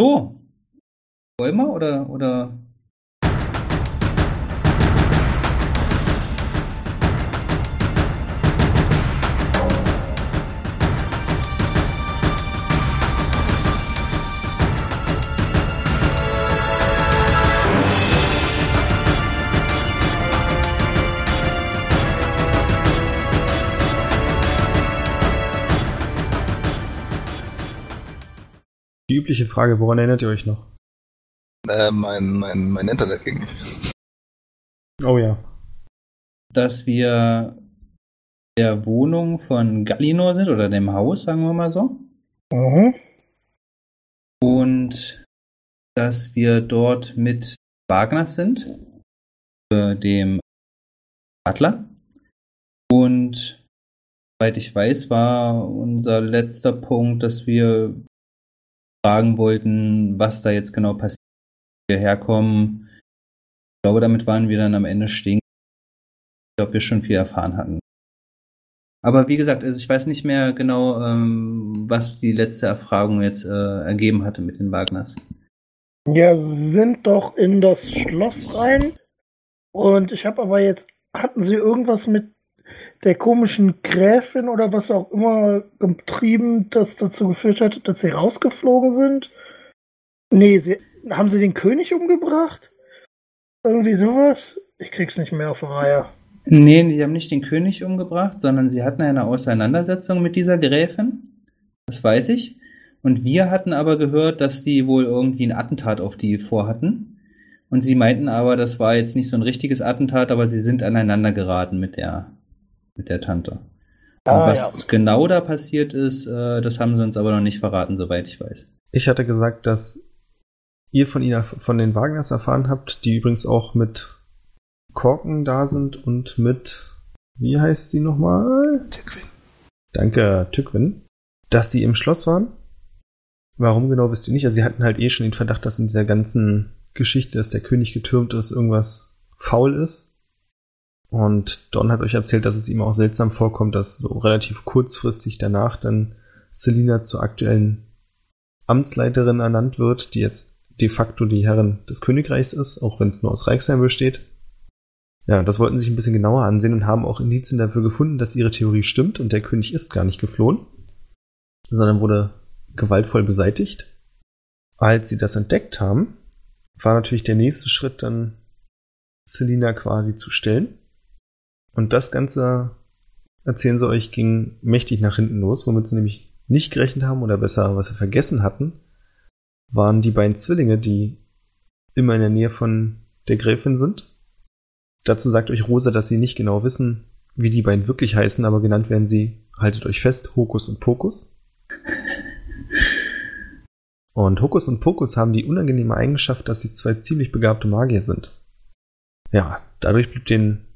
So. Wir oder, oder Die übliche Frage, woran erinnert ihr euch noch? Äh, mein, mein, mein Internet ging nicht. Oh ja. dass wir der Wohnung von Gallinor sind oder dem Haus, sagen wir mal so. Mhm. Und dass wir dort mit Wagner sind, äh, dem Adler. Und soweit ich weiß, war unser letzter Punkt, dass wir fragen wollten, was da jetzt genau passiert, wir herkommen. Ich glaube, damit waren wir dann am Ende stehen. Ich glaube, wir schon viel erfahren hatten. Aber wie gesagt, also ich weiß nicht mehr genau, ähm, was die letzte Erfragung jetzt äh, ergeben hatte mit den Wagners. Ja, sind doch in das Schloss rein. Und ich habe aber jetzt, hatten sie irgendwas mit der komischen Gräfin oder was auch immer getrieben, das dazu geführt hat, dass sie rausgeflogen sind? Nee, sie, haben sie den König umgebracht? Irgendwie sowas? Ich krieg's nicht mehr auf die Reihe. Nee, die haben nicht den König umgebracht, sondern sie hatten eine Auseinandersetzung mit dieser Gräfin. Das weiß ich. Und wir hatten aber gehört, dass die wohl irgendwie ein Attentat auf die vorhatten. Und sie meinten aber, das war jetzt nicht so ein richtiges Attentat, aber sie sind aneinander geraten mit der, mit der Tante. Und Ah, was genau da passiert ist, äh, das haben sie uns aber noch nicht verraten, soweit ich weiß. Ich hatte gesagt, dass ihr von ihnen, von den Wagners erfahren habt, die übrigens auch mit Korken da sind und mit, wie heißt sie nochmal? Tückwin. Danke, Tückwin. Dass die im Schloss waren. Warum genau wisst ihr nicht? Also sie hatten halt eh schon den Verdacht, dass in dieser ganzen Geschichte, dass der König getürmt ist, irgendwas faul ist. Und Don hat euch erzählt, dass es ihm auch seltsam vorkommt, dass so relativ kurzfristig danach dann Selina zur aktuellen Amtsleiterin ernannt wird, die jetzt de facto die Herrin des Königreichs ist, auch wenn es nur aus Reichsheim besteht. Ja, das wollten sie sich ein bisschen genauer ansehen und haben auch Indizien dafür gefunden, dass ihre Theorie stimmt und der König ist gar nicht geflohen, sondern wurde gewaltvoll beseitigt. Als sie das entdeckt haben, war natürlich der nächste Schritt dann Selina quasi zu stellen. Und das Ganze, erzählen sie euch, ging mächtig nach hinten los, womit sie nämlich nicht gerechnet haben oder besser, was sie vergessen hatten, waren die beiden Zwillinge, die immer in der Nähe von der Gräfin sind. Dazu sagt euch Rosa, dass sie nicht genau wissen, wie die beiden wirklich heißen, aber genannt werden sie, haltet euch fest, Hokus und Pokus. Und Hokus und Pokus haben die unangenehme Eigenschaft, dass sie zwei ziemlich begabte Magier sind. Ja, dadurch blieb den,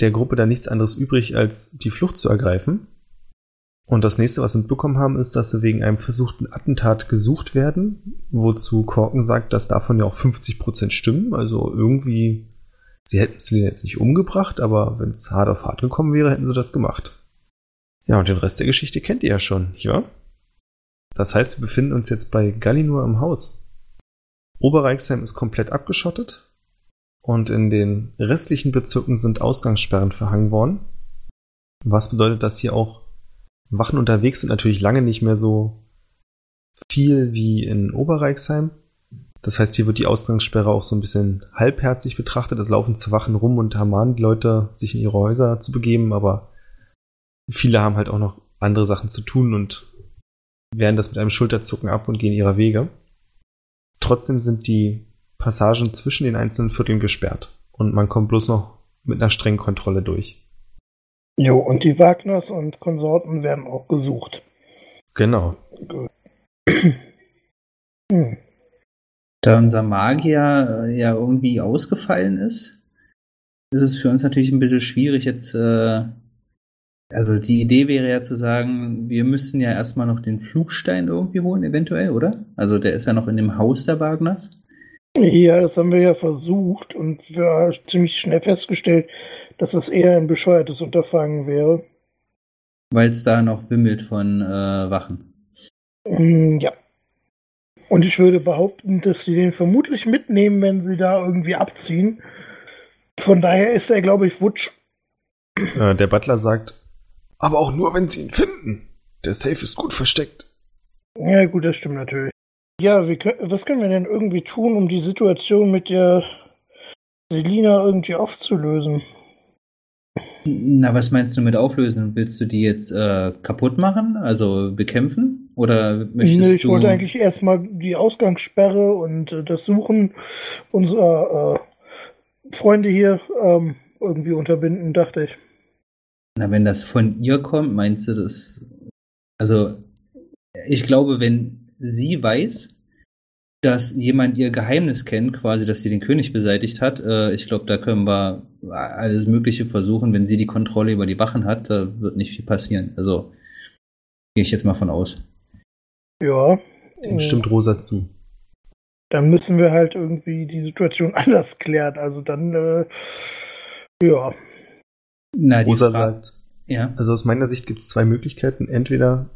der Gruppe dann nichts anderes übrig, als die Flucht zu ergreifen. Und das nächste, was sie mitbekommen haben, ist, dass sie wegen einem versuchten Attentat gesucht werden, wozu Korken sagt, dass davon ja auch 50% stimmen. Also irgendwie, sie hätten Selina jetzt nicht umgebracht, aber wenn es hart auf hart gekommen wäre, hätten sie das gemacht. Ja, und den Rest der Geschichte kennt ihr ja schon, wahr? Das heißt, wir befinden uns jetzt bei Gallinur im Haus. Oberreichsheim ist komplett abgeschottet und in den restlichen Bezirken sind Ausgangssperren verhangen worden. Was bedeutet, dass hier auch Wachen unterwegs sind, natürlich lange nicht mehr so viel wie in Oberreichsheim. Das heißt, hier wird die Ausgangssperre auch so ein bisschen halbherzig betrachtet. Es laufen zwei Wachen rum und ermahnen die Leute, sich in ihre Häuser zu begeben, aber viele haben halt auch noch andere Sachen zu tun und wehren das mit einem Schulterzucken ab und gehen ihrer Wege. Trotzdem sind die Passagen zwischen den einzelnen Vierteln gesperrt und man kommt bloß noch mit einer strengen Kontrolle durch. Jo, und die Wagners und Konsorten werden auch gesucht. Genau. Hm. Da unser Magier äh, ja irgendwie ausgefallen ist, ist es für uns natürlich ein bisschen schwierig jetzt. Äh, also die Idee wäre ja zu sagen, wir müssten ja erstmal noch den Flugstein irgendwie holen, eventuell, oder? Also der ist ja noch in dem Haus der Wagners. Ja, das haben wir ja versucht und wir haben ziemlich schnell festgestellt, dass das eher ein bescheuertes Unterfangen wäre. Weil es da noch wimmelt von äh, Wachen. Hm, Ja. Und ich würde behaupten, dass sie den vermutlich mitnehmen, wenn sie da irgendwie abziehen. Von daher ist er, glaube ich, wutsch. Äh, der Butler sagt, aber auch nur, wenn sie ihn finden. Der Safe ist gut versteckt. Ja, gut, das stimmt natürlich. Ja, wie, was können wir denn irgendwie tun, um die Situation mit der Selina irgendwie aufzulösen? Na, was meinst du mit auflösen? Willst du die jetzt äh, kaputt machen, also bekämpfen? Oder möchtest Nee, ich du... wollte eigentlich erstmal die Ausgangssperre und äh, das Suchen unserer äh, Freunde hier ähm, irgendwie unterbinden, dachte ich. Na, wenn das von ihr kommt, meinst du das? Also, ich glaube, wenn sie weiß, dass jemand ihr Geheimnis kennt, quasi, dass sie den König beseitigt hat, äh, ich glaube, da können wir alles Mögliche versuchen. Wenn sie die Kontrolle über die Wachen hat, da wird nicht viel passieren. Also, gehe ich jetzt mal von aus. Ja. Dem stimmt Rosa zu. Dann müssen wir halt irgendwie die Situation anders klären. Also dann, äh, ja. Na, Rosa sagt, Ja. also aus meiner Sicht gibt es zwei Möglichkeiten. Entweder,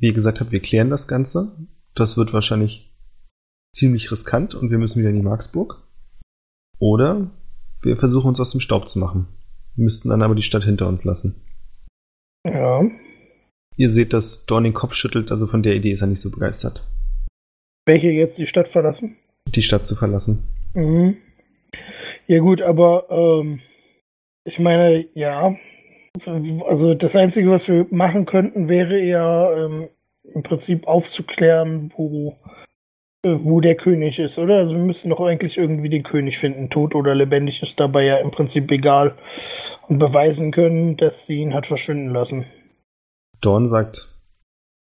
wie ihr gesagt habt, wir klären das Ganze. Das wird wahrscheinlich ziemlich riskant und wir müssen wieder in die Marksburg. Oder wir versuchen uns aus dem Staub zu machen. Wir müssten dann aber die Stadt hinter uns lassen. Ja. Ihr seht, dass Dorn den Kopf schüttelt, also von der Idee ist er nicht so begeistert, Welche jetzt die Stadt verlassen? die Stadt zu verlassen. Mhm. Ja gut, aber ähm, ich meine, ja. Also das Einzige, was wir machen könnten, wäre ja ähm, im Prinzip aufzuklären, wo, äh, wo der König ist, oder? Also wir müssen doch eigentlich irgendwie den König finden. Tot oder lebendig ist dabei ja im Prinzip egal. Und beweisen können, dass sie ihn hat verschwinden lassen. Dorn sagt,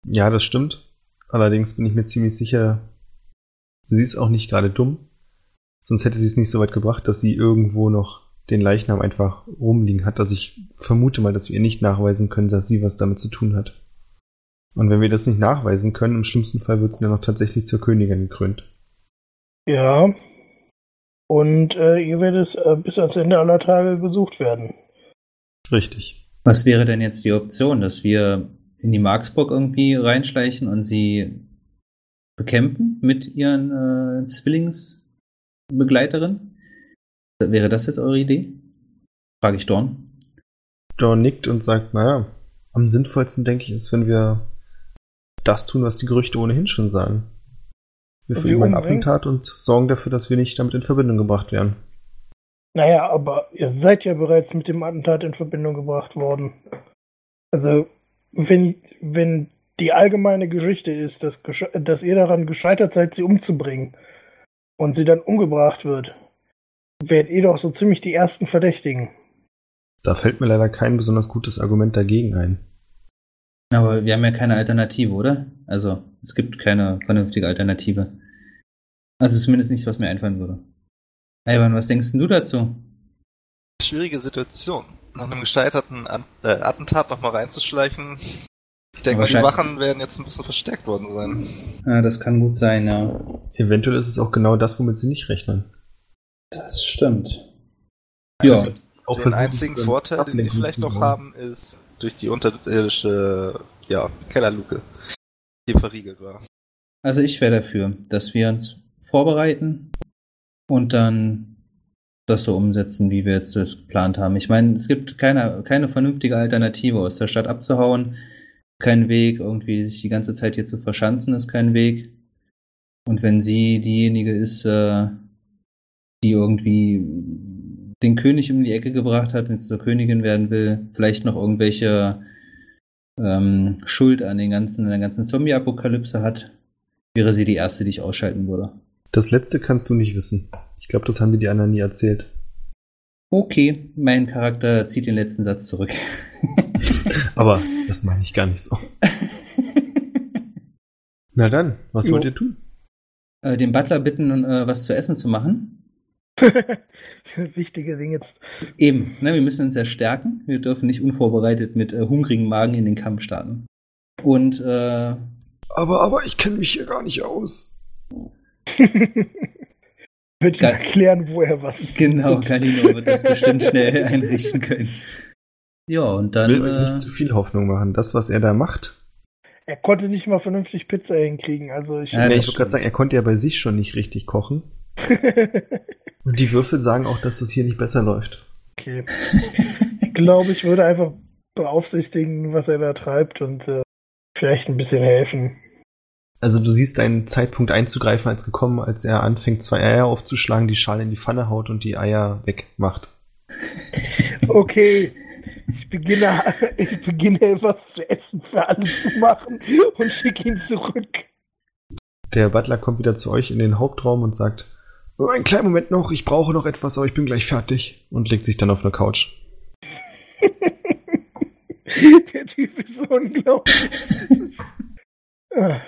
ja, das stimmt. Allerdings bin ich mir ziemlich sicher, sie ist auch nicht gerade dumm. Sonst hätte sie es nicht so weit gebracht, dass sie irgendwo noch den Leichnam einfach rumliegen hat. Also ich vermute mal, dass wir ihr nicht nachweisen können, dass sie was damit zu tun hat. Und wenn wir das nicht nachweisen können, im schlimmsten Fall wird sie dann noch tatsächlich zur Königin gekrönt. Ja. Und äh, ihr werdet äh, bis ans Ende aller Tage gesucht werden. Richtig. Was wäre denn jetzt die Option, dass wir in die Marksburg irgendwie reinschleichen und sie bekämpfen mit ihren äh, Zwillingsbegleiterin? Wäre das jetzt eure Idee? Frage ich Dorn. Dorn nickt und sagt, naja, am sinnvollsten denke ich ist, wenn wir das tun, was die Gerüchte ohnehin schon sagen. Wir verüben ein? Attentat und sorgen dafür, dass wir nicht damit in Verbindung gebracht werden. Naja, aber ihr seid ja bereits mit dem Attentat in Verbindung gebracht worden. Also, wenn, wenn die allgemeine Geschichte ist, dass, dass ihr daran gescheitert seid, sie umzubringen und sie dann umgebracht wird, werdet ihr doch so ziemlich die ersten Verdächtigen. Da fällt mir leider kein besonders gutes Argument dagegen ein. Aber wir haben ja keine Alternative, oder? Also, es gibt keine vernünftige Alternative. Also zumindest nichts, was mir einfallen würde. Ivan, was denkst denn du dazu? Schwierige Situation. Nach einem gescheiterten An äh, Attentat nochmal reinzuschleichen. Ich denke mal, die Wachen werden jetzt ein bisschen verstärkt worden sein. Ja, das kann gut sein, ja. Eventuell ist es auch genau das, womit sie nicht rechnen. Das stimmt. Ja, Auch den einzigen Vorteil, den Ablenkung vielleicht noch haben, ist durch die unterirdische ja, Kellerluke, die verriegelt war. Also ich wäre dafür, dass wir uns vorbereiten und dann das so umsetzen, wie wir jetzt das geplant haben. Ich meine, es gibt keine, keine vernünftige Alternative, aus der Stadt abzuhauen. Kein Weg, irgendwie sich die ganze Zeit hier zu verschanzen, ist kein Weg. Und wenn sie diejenige ist, äh, die irgendwie den König um die Ecke gebracht hat, wenn sie zur Königin werden will, vielleicht noch irgendwelche ähm, Schuld an den ganzen, an der ganzen Zombie-Apokalypse hat, wäre sie die erste, die ich ausschalten würde. Das letzte kannst du nicht wissen. Ich glaube, das haben dir die anderen nie erzählt. Okay, mein Charakter zieht den letzten Satz zurück. Aber das meine ich gar nicht so. Na dann, was Jo. wollt ihr tun? äh, den Butler bitten, äh, was zu essen zu machen. Wichtige Dinge jetzt. Eben, ne, wir müssen uns ja stärken. Wir dürfen nicht unvorbereitet mit äh, hungrigen Magen in den Kampf starten. Und äh, Aber, aber ich kenne mich hier gar nicht aus. Wird Geil. erklären, wo er was genau, findet. Galino wird das bestimmt schnell einrichten können. Ja, und Ich dann. will euch Äh, nicht zu viel Hoffnung machen. Das, was er da macht, Er konnte nicht mal vernünftig Pizza hinkriegen. Also ich. Ja, nee, ich wollte gerade sagen, er konnte ja bei sich schon nicht richtig kochen. Und die Würfel sagen auch, dass das hier nicht besser läuft. okay. Ich glaube, ich würde einfach beaufsichtigen, was er da treibt und äh, vielleicht ein bisschen helfen. Also du siehst deinen Zeitpunkt einzugreifen als gekommen, als er anfängt, zwei Eier aufzuschlagen, die Schale in die Pfanne haut und die Eier wegmacht. Okay. Ich beginne, ich beginne etwas zu essen für alle zu machen und schicke ihn zurück. Der Butler kommt wieder zu euch in den Hauptraum und sagt, "Oh, einen kleinen Moment noch, ich brauche noch etwas, aber ich bin gleich fertig. Und legt sich dann auf eine Couch. Der Typ ist so unglaublich.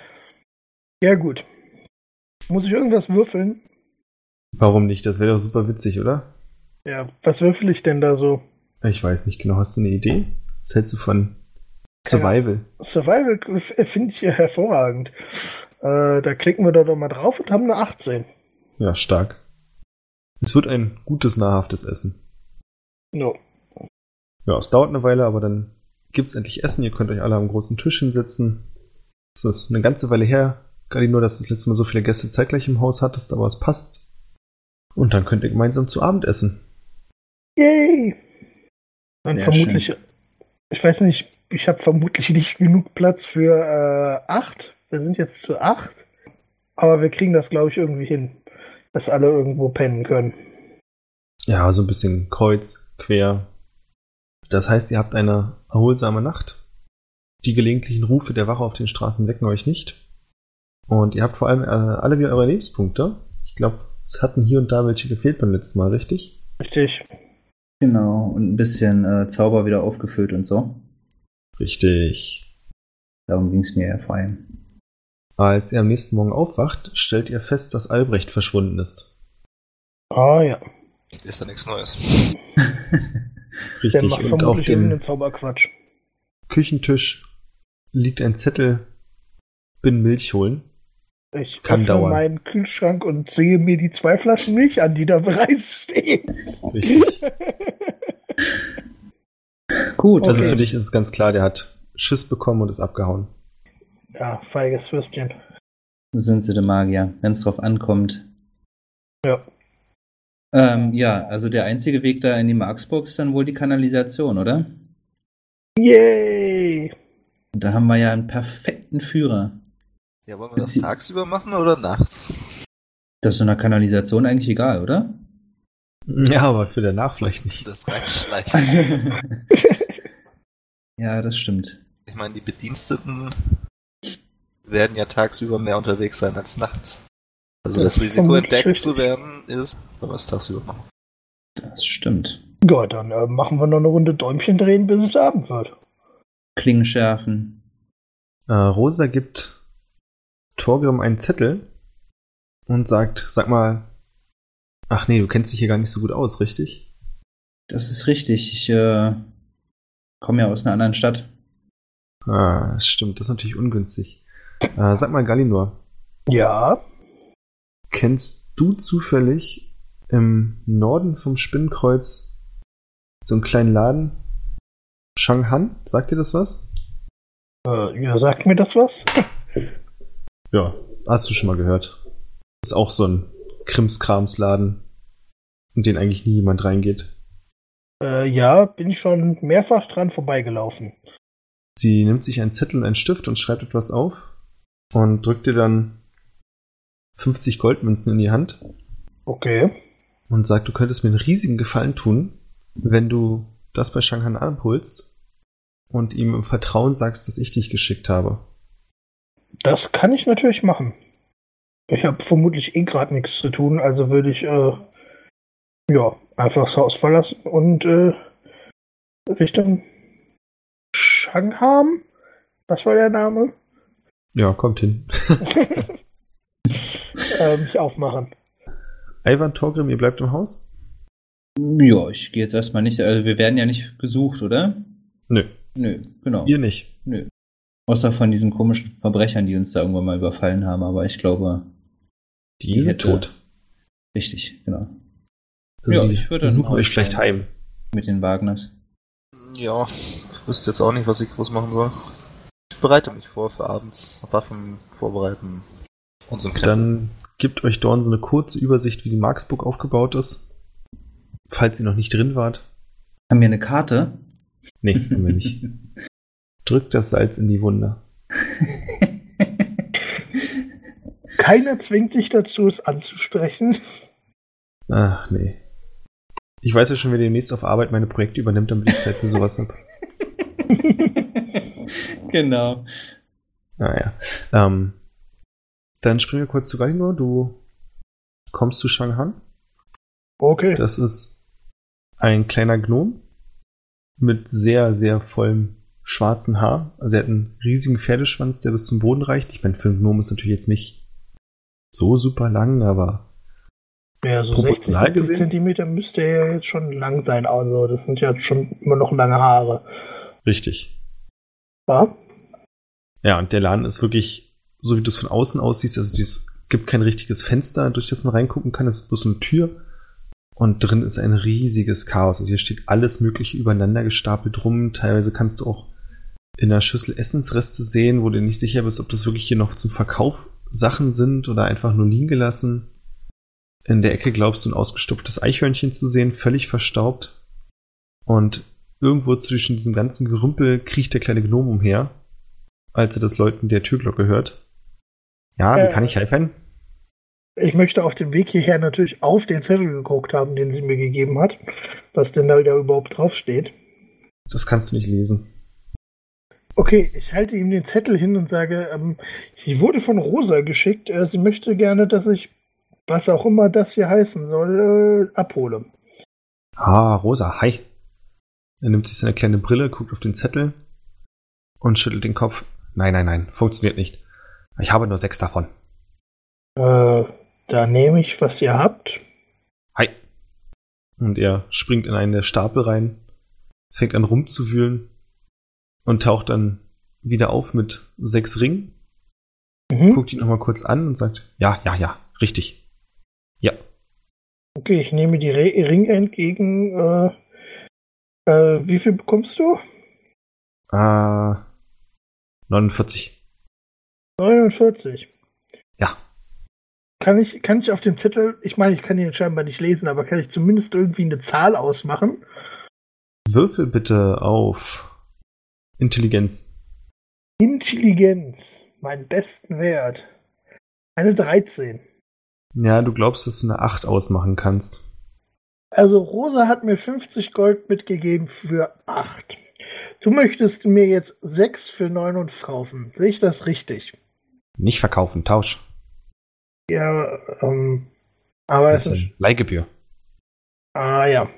Ja, gut. Muss ich irgendwas würfeln? Warum nicht? Das wäre doch super witzig, oder? Ja, was würfel ich denn da so? Ich weiß nicht genau. Hast du eine Idee? Was hältst du von Survival? Survival f- finde ich ja hervorragend. Äh, da klicken wir da doch mal drauf und haben eine 18. Ja, stark. Es wird ein gutes, nahrhaftes Essen. No. Ja, es dauert eine Weile, aber dann gibt's endlich Essen. Ihr könnt euch alle am großen Tisch hinsetzen. Es ist eine ganze Weile her, gerade nur, dass du das letzte Mal so viele Gäste zeitgleich im Haus hattest, aber es passt. Und dann könnt ihr gemeinsam zu Abend essen. Yay! Dann Sehr vermutlich, ich weiß nicht, ich habe vermutlich nicht genug Platz für äh, acht. Wir sind jetzt zu acht. Aber wir kriegen das, glaube ich, irgendwie hin, dass alle irgendwo pennen können. Ja, so ein bisschen kreuz, quer. Das heißt, ihr habt eine erholsame Nacht. Die gelegentlichen Rufe der Wache auf den Straßen wecken euch nicht. Und ihr habt vor allem äh, alle wieder eure Lebenspunkte. Ich glaube, es hatten hier und da welche gefehlt beim letzten Mal, richtig? Richtig. Genau, und ein bisschen äh, Zauber wieder aufgefüllt und so. Richtig. Darum ging es mir ja vor allem. Als ihr am nächsten Morgen aufwacht, stellt ihr fest, dass Albrecht verschwunden ist. Ah ja. Ist ja nichts Neues. Der Richtig. macht Und auf dem Zauberquatsch. Küchentisch liegt ein Zettel, bin Milch holen. Ich Kann öffne dauern. meinen Kühlschrank und sehe mir die zwei Flaschen Milch an, die da bereits stehen. Richtig. Gut, Also Okay. für dich ist es ganz klar, der hat Schiss bekommen und ist abgehauen. Ja, feiges Würstchen. sind sie der Magier, wenn es drauf ankommt. Ja. Ähm, ja, also der einzige Weg da in die Marksburg ist dann wohl die Kanalisation, oder? Yay! Und da haben wir ja einen perfekten Führer. Ja, wollen wir das Bezie- tagsüber machen oder nachts? Das ist in der Kanalisation eigentlich egal, oder? Ja, aber für danach vielleicht nicht. Das reicht vielleicht. ja, das stimmt. Ich meine, die Bediensteten werden ja tagsüber mehr unterwegs sein als nachts. Also Das das Risiko entdeckt richtig. zu werden ist, wenn wir es tagsüber machen. Das stimmt. Ja, dann äh, machen wir noch eine Runde Däumchen drehen, bis es Abend wird. Klingen schärfen. Äh, Rosa gibt Torgrim einen Zettel und sagt, sag mal, ach nee, du kennst dich hier gar nicht so gut aus, richtig? Das ist richtig. Ich äh, komme ja aus einer anderen Stadt. Ah, das stimmt, das ist natürlich ungünstig. Äh, sag mal, Galinor, Ja, kennst du zufällig im Norden vom Spinnenkreuz so einen kleinen Laden? Shanghan, sagt dir das was? äh, ja, sagt mir das was? Ja, hast du schon mal gehört. Ist auch so ein Krimskramsladen, in den eigentlich nie jemand reingeht. Äh, ja, bin ich schon mehrfach dran vorbeigelaufen. Sie nimmt sich einen Zettel und einen Stift und schreibt etwas auf und drückt dir dann 50 Goldmünzen in die Hand Okay. und sagt, du könntest mir einen riesigen Gefallen tun, wenn du das bei Shanghan abholst und ihm im Vertrauen sagst, dass ich dich geschickt habe. Das kann ich natürlich machen. Ich habe vermutlich eh gerade nichts zu tun, also würde ich äh, ja einfach das Haus verlassen und äh, Richtung Shangham. Was war der Name? Ja, kommt hin. äh, mich aufmachen. Ivan Torgrim, ihr bleibt im Haus? Ja, ich gehe jetzt erstmal nicht. Also wir werden ja nicht gesucht, oder? Nö, Nö, genau. ihr nicht. Nö. Außer von diesen komischen Verbrechern, die uns da irgendwann mal überfallen haben, aber ich glaube, Die, Die sind hätte- tot. richtig, genau. Also Ja, ich würde suchen dann euch vielleicht heim. Mit den Wagners. Ja, ich wüsste jetzt auch nicht, was ich groß machen soll. Bereite mich vor für abends. Waffen vorbereiten und so ein. Dann gibt euch Dorn so eine kurze Übersicht, wie die Marksburg aufgebaut ist. Falls ihr noch nicht drin wart. Haben wir eine Karte? Nee, haben wir nicht. Drückt das Salz in die Wunde. Keiner zwingt dich dazu, es anzusprechen. Ach, nee. Ich weiß ja schon, wer demnächst auf Arbeit meine Projekte übernimmt, damit ich Zeit für sowas habe. genau. Naja. Ähm, dann springen wir kurz zu Galingor. Du kommst zu Shanghan. Okay. Das ist ein kleiner Gnom mit sehr, sehr vollem schwarzen Haar. Also er hat einen riesigen Pferdeschwanz, der bis zum Boden reicht. Ich meine, für einen Gnom ist natürlich jetzt nicht so super lang, aber Ja, so 60, Proportional 70 gesehen? Zentimeter müsste er ja jetzt schon lang sein. Also, das sind ja schon immer noch lange Haare. Richtig. Ja? Ja, und der Laden ist wirklich, so wie du es von außen aussiehst, also es gibt kein richtiges Fenster, durch das man reingucken kann, es ist bloß eine Tür. Und drin ist ein riesiges Chaos. Also hier steht alles Mögliche übereinander gestapelt rum. Teilweise kannst du auch in einer Schüssel Essensreste sehen, wo du nicht sicher bist, ob das wirklich hier noch zum Verkauf Sachen sind oder einfach nur liegen gelassen. In der Ecke glaubst du ein ausgestopftes Eichhörnchen zu sehen, völlig verstaubt. Und irgendwo zwischen diesem ganzen Gerümpel kriecht der kleine Gnome umher, als er das Läuten der Türglocke hört. Ja, wie Äh, kann ich helfen? Ich möchte auf dem Weg hierher natürlich auf den Zettel geguckt haben, den sie mir gegeben hat. Was denn da wieder überhaupt draufsteht. Das kannst du nicht lesen. Okay, ich halte ihm den Zettel hin und sage, ähm, ich wurde von Rosa geschickt. Äh, sie möchte gerne, dass ich, was auch immer das hier heißen soll, äh, abhole. Ah, Rosa, hi. Er nimmt sich seine kleine Brille, guckt auf den Zettel und schüttelt den Kopf. Nein, nein, nein, funktioniert nicht. Ich habe nur sechs davon. Äh, da nehme ich, was ihr habt. Hi. Und er springt in einen der Stapel rein, fängt an rumzuwühlen und taucht dann wieder auf mit sechs Ringen, Mhm. guckt ihn nochmal kurz an und sagt, ja, ja, ja, richtig. Ja, Okay, ich nehme die Re Ringe entgegen. Äh, äh, wie viel bekommst du? äh, 49. 49. Ja, Kann ich, kann ich auf dem Zettel, ich meine, ich kann ihn scheinbar nicht lesen, aber kann ich zumindest irgendwie eine Zahl ausmachen? würfel bitte auf Intelligenz. Intelligenz, meinen besten Wert. Eine 13. Ja, du glaubst, dass du eine 8 ausmachen kannst. Also Rosa hat mir 50 Gold mitgegeben für 8. Du möchtest mir jetzt 6 für 9 kaufen. Sehe ich das richtig? Nicht verkaufen, Tausch. Ja, ähm, aber es Das ist Leihgebühr. ah ja.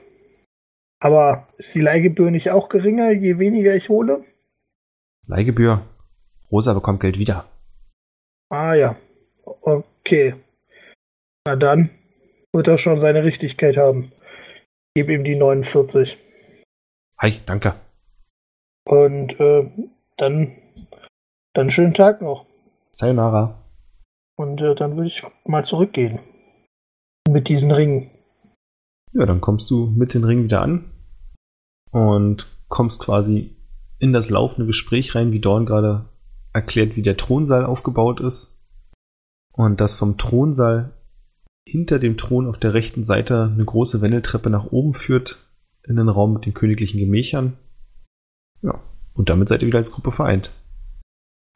Aber ist die Leihgebühr nicht auch geringer, je weniger ich hole? Leihgebühr. Rosa bekommt Geld wieder. Ah ja. Okay. Na dann wird er schon seine Richtigkeit haben. Ich gebe ihm die 49. Hi, danke. Und äh, dann, dann schönen Tag noch. Sayonara. Und äh, dann würde ich mal zurückgehen. Mit diesen Ringen. Ja, dann kommst du mit den Ringen wieder an und kommst quasi in das laufende Gespräch rein, wie Dorn gerade erklärt, wie der Thronsaal aufgebaut ist. Und dass vom Thronsaal hinter dem Thron auf der rechten Seite eine große Wendeltreppe nach oben führt in den Raum mit den königlichen Gemächern. Ja, und damit seid ihr wieder als Gruppe vereint.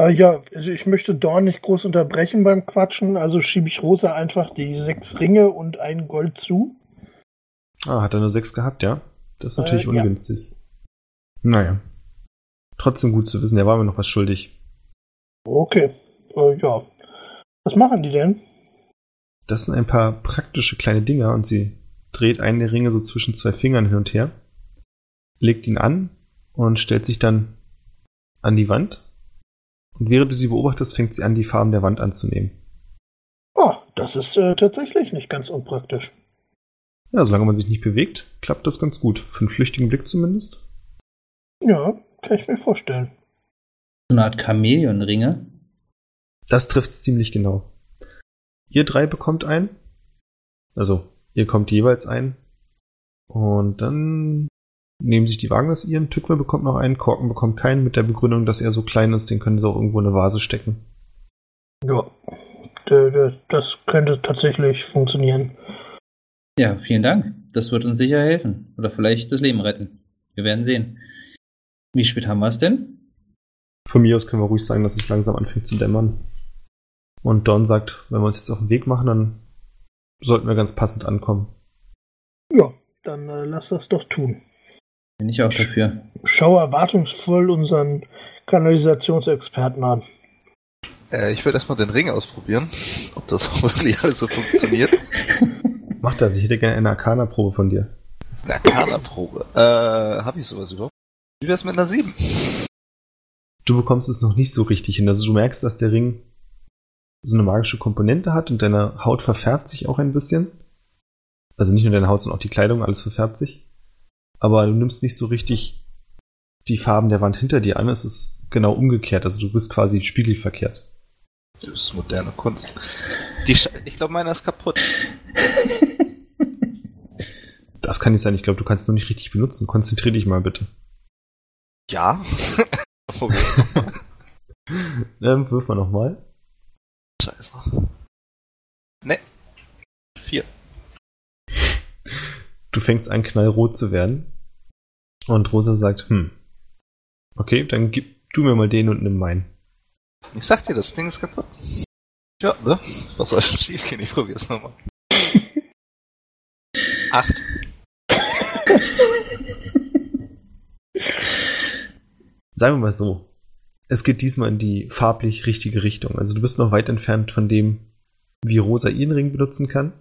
Äh, ja, also ich möchte Dorn nicht groß unterbrechen beim Quatschen, also schiebe ich Rosa einfach die sechs Ringe und ein Gold zu. Ah, hat er eine 6 gehabt, ja? Das ist natürlich Äh, ja. ungünstig. Naja. Trotzdem gut zu wissen, er war mir noch was schuldig. Okay. Äh, ja. Was machen die denn? Das sind ein paar praktische kleine Dinger und sie dreht einen der Ringe so zwischen zwei Fingern hin und her, legt ihn an und stellt sich dann an die Wand. Und während du sie beobachtest, fängt sie an, die Farben der Wand anzunehmen. Oh, das ist äh, tatsächlich nicht ganz unpraktisch. Ja, solange man sich nicht bewegt, klappt das ganz gut. Für einen flüchtigen Blick zumindest. Ja, kann ich mir vorstellen. So eine Art Chamäleonringe. Das trifft ziemlich genau. Ihr drei bekommt einen. Also, ihr kommt jeweils ein. Und dann nehmen sich die Wagners ihren, Tückwer bekommt noch einen, Korken bekommt keinen mit der Begründung, dass er so klein ist, den können sie auch irgendwo in eine Vase stecken. Ja, das könnte tatsächlich funktionieren. Ja, vielen Dank. Das wird uns sicher helfen. Oder vielleicht das Leben retten. Wir werden sehen. Wie spät haben wir es denn? Von mir aus können wir ruhig sagen, dass es langsam anfängt zu dämmern. Und Don sagt, wenn wir uns jetzt auf den Weg machen, dann sollten wir ganz passend ankommen. Ja, dann äh, lass das doch tun. Bin ich auch dafür. Schau erwartungsvoll unseren Kanalisationsexperten an. Äh, ich würde erstmal den Ring ausprobieren, ob das auch wirklich alles so funktioniert. Macht das, ich hätte gerne eine Arcana-Probe von dir. Eine Arcana-Probe. Äh, hab ich sowas überhaupt? Wie wär's mit einer 7? Du bekommst es noch nicht so richtig hin. Also du merkst, dass der Ring so eine magische Komponente hat und deine Haut verfärbt sich auch ein bisschen. Also nicht nur deine Haut, sondern auch die Kleidung, alles verfärbt sich. Aber du nimmst nicht so richtig die Farben der Wand hinter dir an. Es ist genau umgekehrt. Also du bist quasi spiegelverkehrt. Das ist moderne Kunst. Ich glaube, meiner ist kaputt. Das kann nicht sein. Ich glaube, du kannst es nur nicht richtig benutzen. Konzentrier dich mal bitte. Ja. Ähm, wirf mal nochmal. Scheiße. Ne. Vier. Du fängst an, knallrot zu werden. Und Rosa sagt, hm. Okay, dann gib du mir mal den und nimm meinen. Ich sag dir, das Ding ist kaputt. Ja, ne? Was soll schon schief gehen? Ich probier's nochmal. Acht. Sagen wir mal so. Es geht diesmal in die farblich richtige Richtung. Also du bist noch weit entfernt von dem, wie Rosa ihren Ring benutzen kann.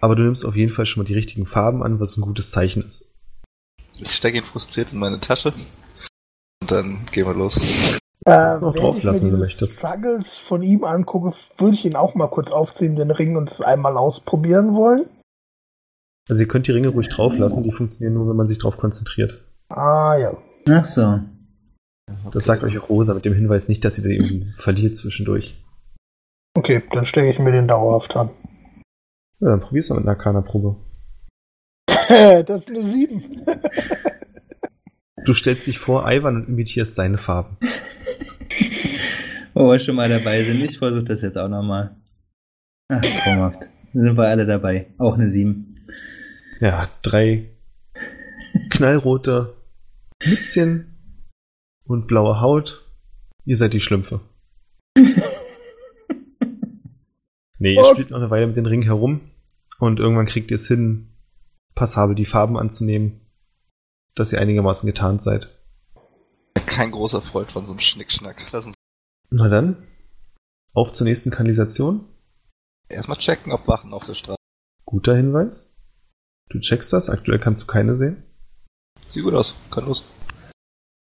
Aber du nimmst auf jeden Fall schon mal die richtigen Farben an, was ein gutes Zeichen ist. Ich stecke ihn frustriert in meine Tasche. Und dann gehen wir los. Äh, noch wenn drauf lassen, wenn du möchtest. Struggles von ihm angucke, würde ich ihn auch mal kurz aufziehen, den Ring, und es einmal ausprobieren wollen. Also ihr könnt die Ringe ruhig drauf lassen, die funktionieren nur, wenn man sich drauf konzentriert. Ah ja. Ach so. Das sagt euch auch Rosa mit dem Hinweis nicht, dass ihr da irgendwie verliert zwischendurch. Okay, dann stecke ich mir den dauerhaft an. Ja, dann probier's mal mit einer Arcana-Probe. das ist eine 7. Du stellst dich vor Ivan und imitierst seine Farben. Wo wir schon mal dabei sind, ich versuche das jetzt auch nochmal. Ach, traumhaft. Da sind wir alle dabei. Auch eine 7. Ja, drei knallrote Mützchen und blaue Haut. Ihr seid die Schlümpfe. Nee, ihr Oh. spielt noch eine Weile mit den Ringen herum und irgendwann kriegt ihr es hin, passabel die Farben anzunehmen, dass ihr einigermaßen getarnt seid. Kein großer Freund von so einem Schnickschnack. Na dann, auf zur nächsten Kanalisation. erstmal checken, ob Wachen auf der Straße. Guter Hinweis. Du checkst das, aktuell kannst du keine sehen. Sieht gut aus. Kann los.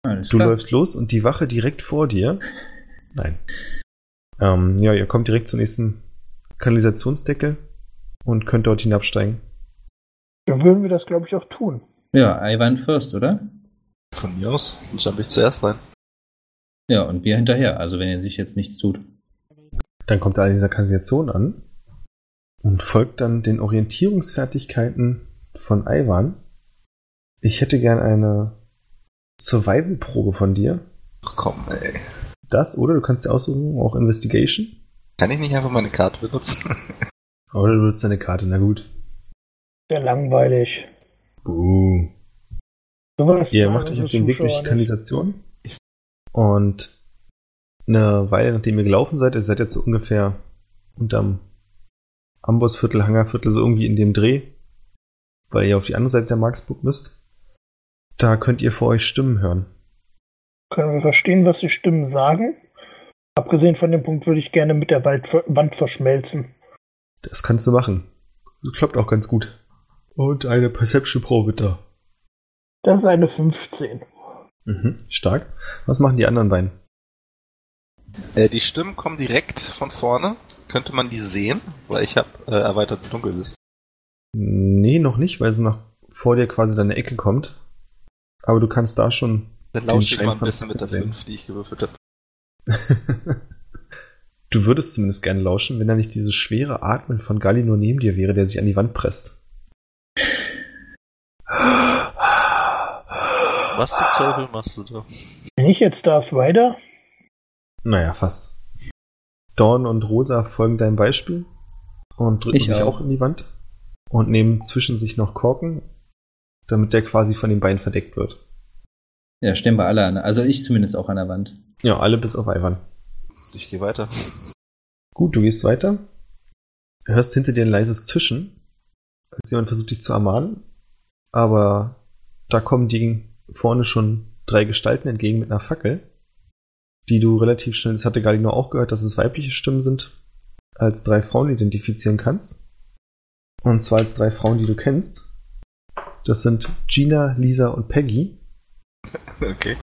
Alles Du klar. läufst los und die Wache direkt vor dir. Nein. Ähm, ja, ihr kommt direkt zum nächsten Kanalisationsdeckel und könnt dort hinabsteigen. Dann würden wir das, glaube ich, auch tun. Ja, Ivan first, oder? Von mir aus jump ich zuerst rein. Ja, und wir hinterher. Also wenn er sich jetzt nichts tut. Dann kommt er an dieser Kanalisation an und folgt dann den Orientierungsfertigkeiten von Ivan. Ich hätte gern eine Survival-Probe von dir. Ach komm, ey. Das, oder du kannst dir aussuchen, auch Investigation. Kann ich nicht einfach meine Karte benutzen? Oder du benutzt deine Karte, na gut. Sehr langweilig. Buh. Sowas Ihr macht euch auf den Weg durch die. Kanalisation. Und eine Weile, nachdem ihr gelaufen seid, ihr seid jetzt so ungefähr unterm Ambossviertel, Hangerviertel, so irgendwie in dem Dreh, weil ihr auf die andere Seite der Marksburg müsst. Da könnt ihr vor euch Stimmen hören. Können wir verstehen, was die Stimmen sagen? Abgesehen von dem Punkt würde ich gerne mit der Wand verschmelzen. Das kannst du machen. Das klappt auch ganz gut. Und eine Perception-Probe bitte. Das ist eine 15. Mhm, stark. Was machen die anderen beiden? Äh, die Stimmen kommen direkt von vorne. Könnte man die sehen? Weil ich habe äh, erweitert Dunkelsicht. Nee, noch nicht, weil sie nach vor dir quasi deine Ecke kommt. Aber du kannst da schon Dann lausche ich mal ein bisschen mit der sehen. 5, die ich gewürfelt habe. du würdest zumindest gerne lauschen, wenn da nicht dieses schwere Atmen von Galli nur neben dir wäre, der sich an die Wand presst. Was zum Teufel machst du da? Bin ich jetzt Darth Vader? Naja, fast. Dawn und Rosa folgen deinem Beispiel und drücken Ich sich auch. auch in die Wand und nehmen zwischen sich noch Korken, damit der quasi von den Beinen verdeckt wird. Ja, stehen wir alle an. Also ich zumindest auch an der Wand. Ja, alle bis auf Ivan. Ich gehe weiter. Gut, du gehst weiter. Du hörst hinter dir ein leises Zischen, als jemand versucht dich zu ermahnen. Aber da kommen dir vorne schon drei Gestalten entgegen mit einer Fackel, die du relativ schnell, das hatte Galino auch gehört, dass es weibliche Stimmen sind, als drei Frauen identifizieren kannst. Und zwar als drei Frauen, die du kennst. Das sind Gina, Lisa und Peggy. Okay.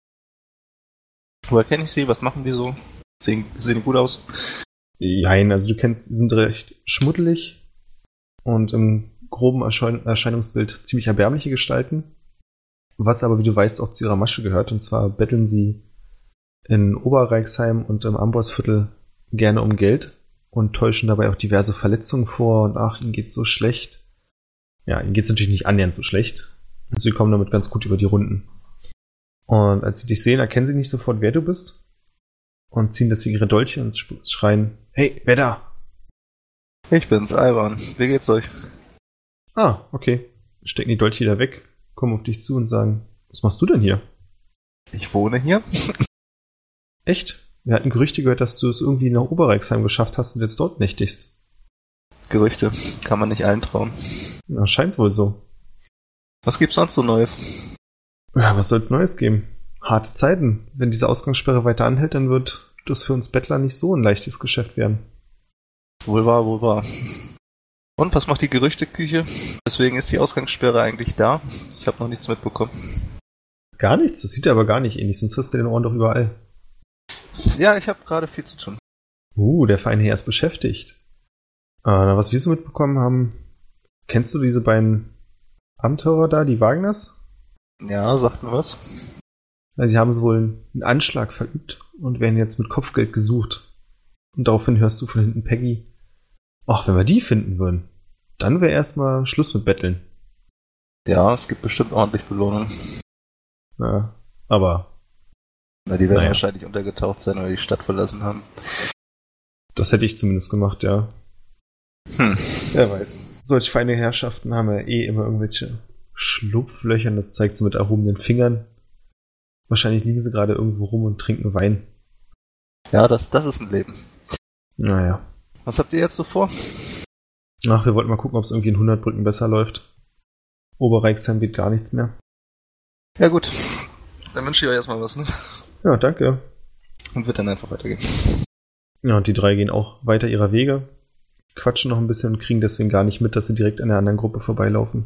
Woher kenne ich sie? Was machen die so? Sehen, sehen gut aus? Nein, also du kennst, sie sind recht schmuddelig und im groben Erschein Erscheinungsbild ziemlich erbärmliche Gestalten. Was aber, wie du weißt, auch zu ihrer Masche gehört. Und zwar betteln sie in Oberreichsheim und im Ambossviertel gerne um Geld und täuschen dabei auch diverse Verletzungen vor und ach, ihnen geht's so schlecht. Ja, ihnen geht's natürlich nicht annähernd so schlecht. Und sie kommen damit ganz gut über die Runden. Und als sie dich sehen, erkennen sie nicht sofort, wer du bist und ziehen deswegen ihre Dolche und schreien, hey, wer da? Ich bin's, Ivan. Wie geht's euch? Ah, okay. Stecken die Dolche wieder weg, kommen auf dich zu und sagen, was machst du denn hier? Ich wohne hier. Echt? Wir hatten Gerüchte gehört, dass du es irgendwie nach Oberreichsheim geschafft hast und jetzt dort nächtigst. Gerüchte. Kann man nicht allen trauen. Na, scheint wohl so. Was gibt's sonst so Neues? Ja, was soll's Neues geben? Harte Zeiten. Wenn diese Ausgangssperre weiter anhält, dann wird das für uns Bettler nicht so ein leichtes Geschäft werden. Wohl wahr, wohl wahr. Und was macht die Gerüchteküche? Deswegen ist die Ausgangssperre eigentlich da. Ich habe noch nichts mitbekommen. Gar nichts? Das sieht ja aber gar nicht ähnlich, sonst hast du den Ohren doch überall. Ja, ich habe gerade viel zu tun. Uh, der feine Herr ist beschäftigt. Äh, was wir so mitbekommen haben, kennst du diese beiden Abenteurer da, die Wagners? Ja, sagt mir was. Ja, Sie haben wohl einen Anschlag verübt und werden jetzt mit Kopfgeld gesucht. Und daraufhin hörst du von hinten Peggy. Ach, wenn wir die finden würden, dann wäre erstmal Schluss mit Betteln. Ja, es gibt bestimmt ordentlich Belohnung. Ja, aber Na, die werden Naja. wahrscheinlich untergetaucht sein oder die Stadt verlassen haben. das hätte ich zumindest gemacht, ja. Hm. Wer weiß. Solch feine Herrschaften haben ja eh immer irgendwelche Schlupflöcher, und das zeigt sie mit erhobenen Fingern. Wahrscheinlich liegen sie gerade irgendwo rum und trinken Wein. Ja, das, das ist ein Leben. Naja. Was habt ihr jetzt so vor? Ach, wir wollten mal gucken, ob es irgendwie in 100 Brücken besser läuft. Oberreichsheim geht gar nichts mehr. Ja gut. Dann wünsche ich euch erstmal was, ne? Ja, danke. Und wird dann einfach weitergehen. Ja, und die drei gehen auch weiter ihrer Wege, quatschen noch ein bisschen und kriegen deswegen gar nicht mit, dass sie direkt an der anderen Gruppe vorbeilaufen.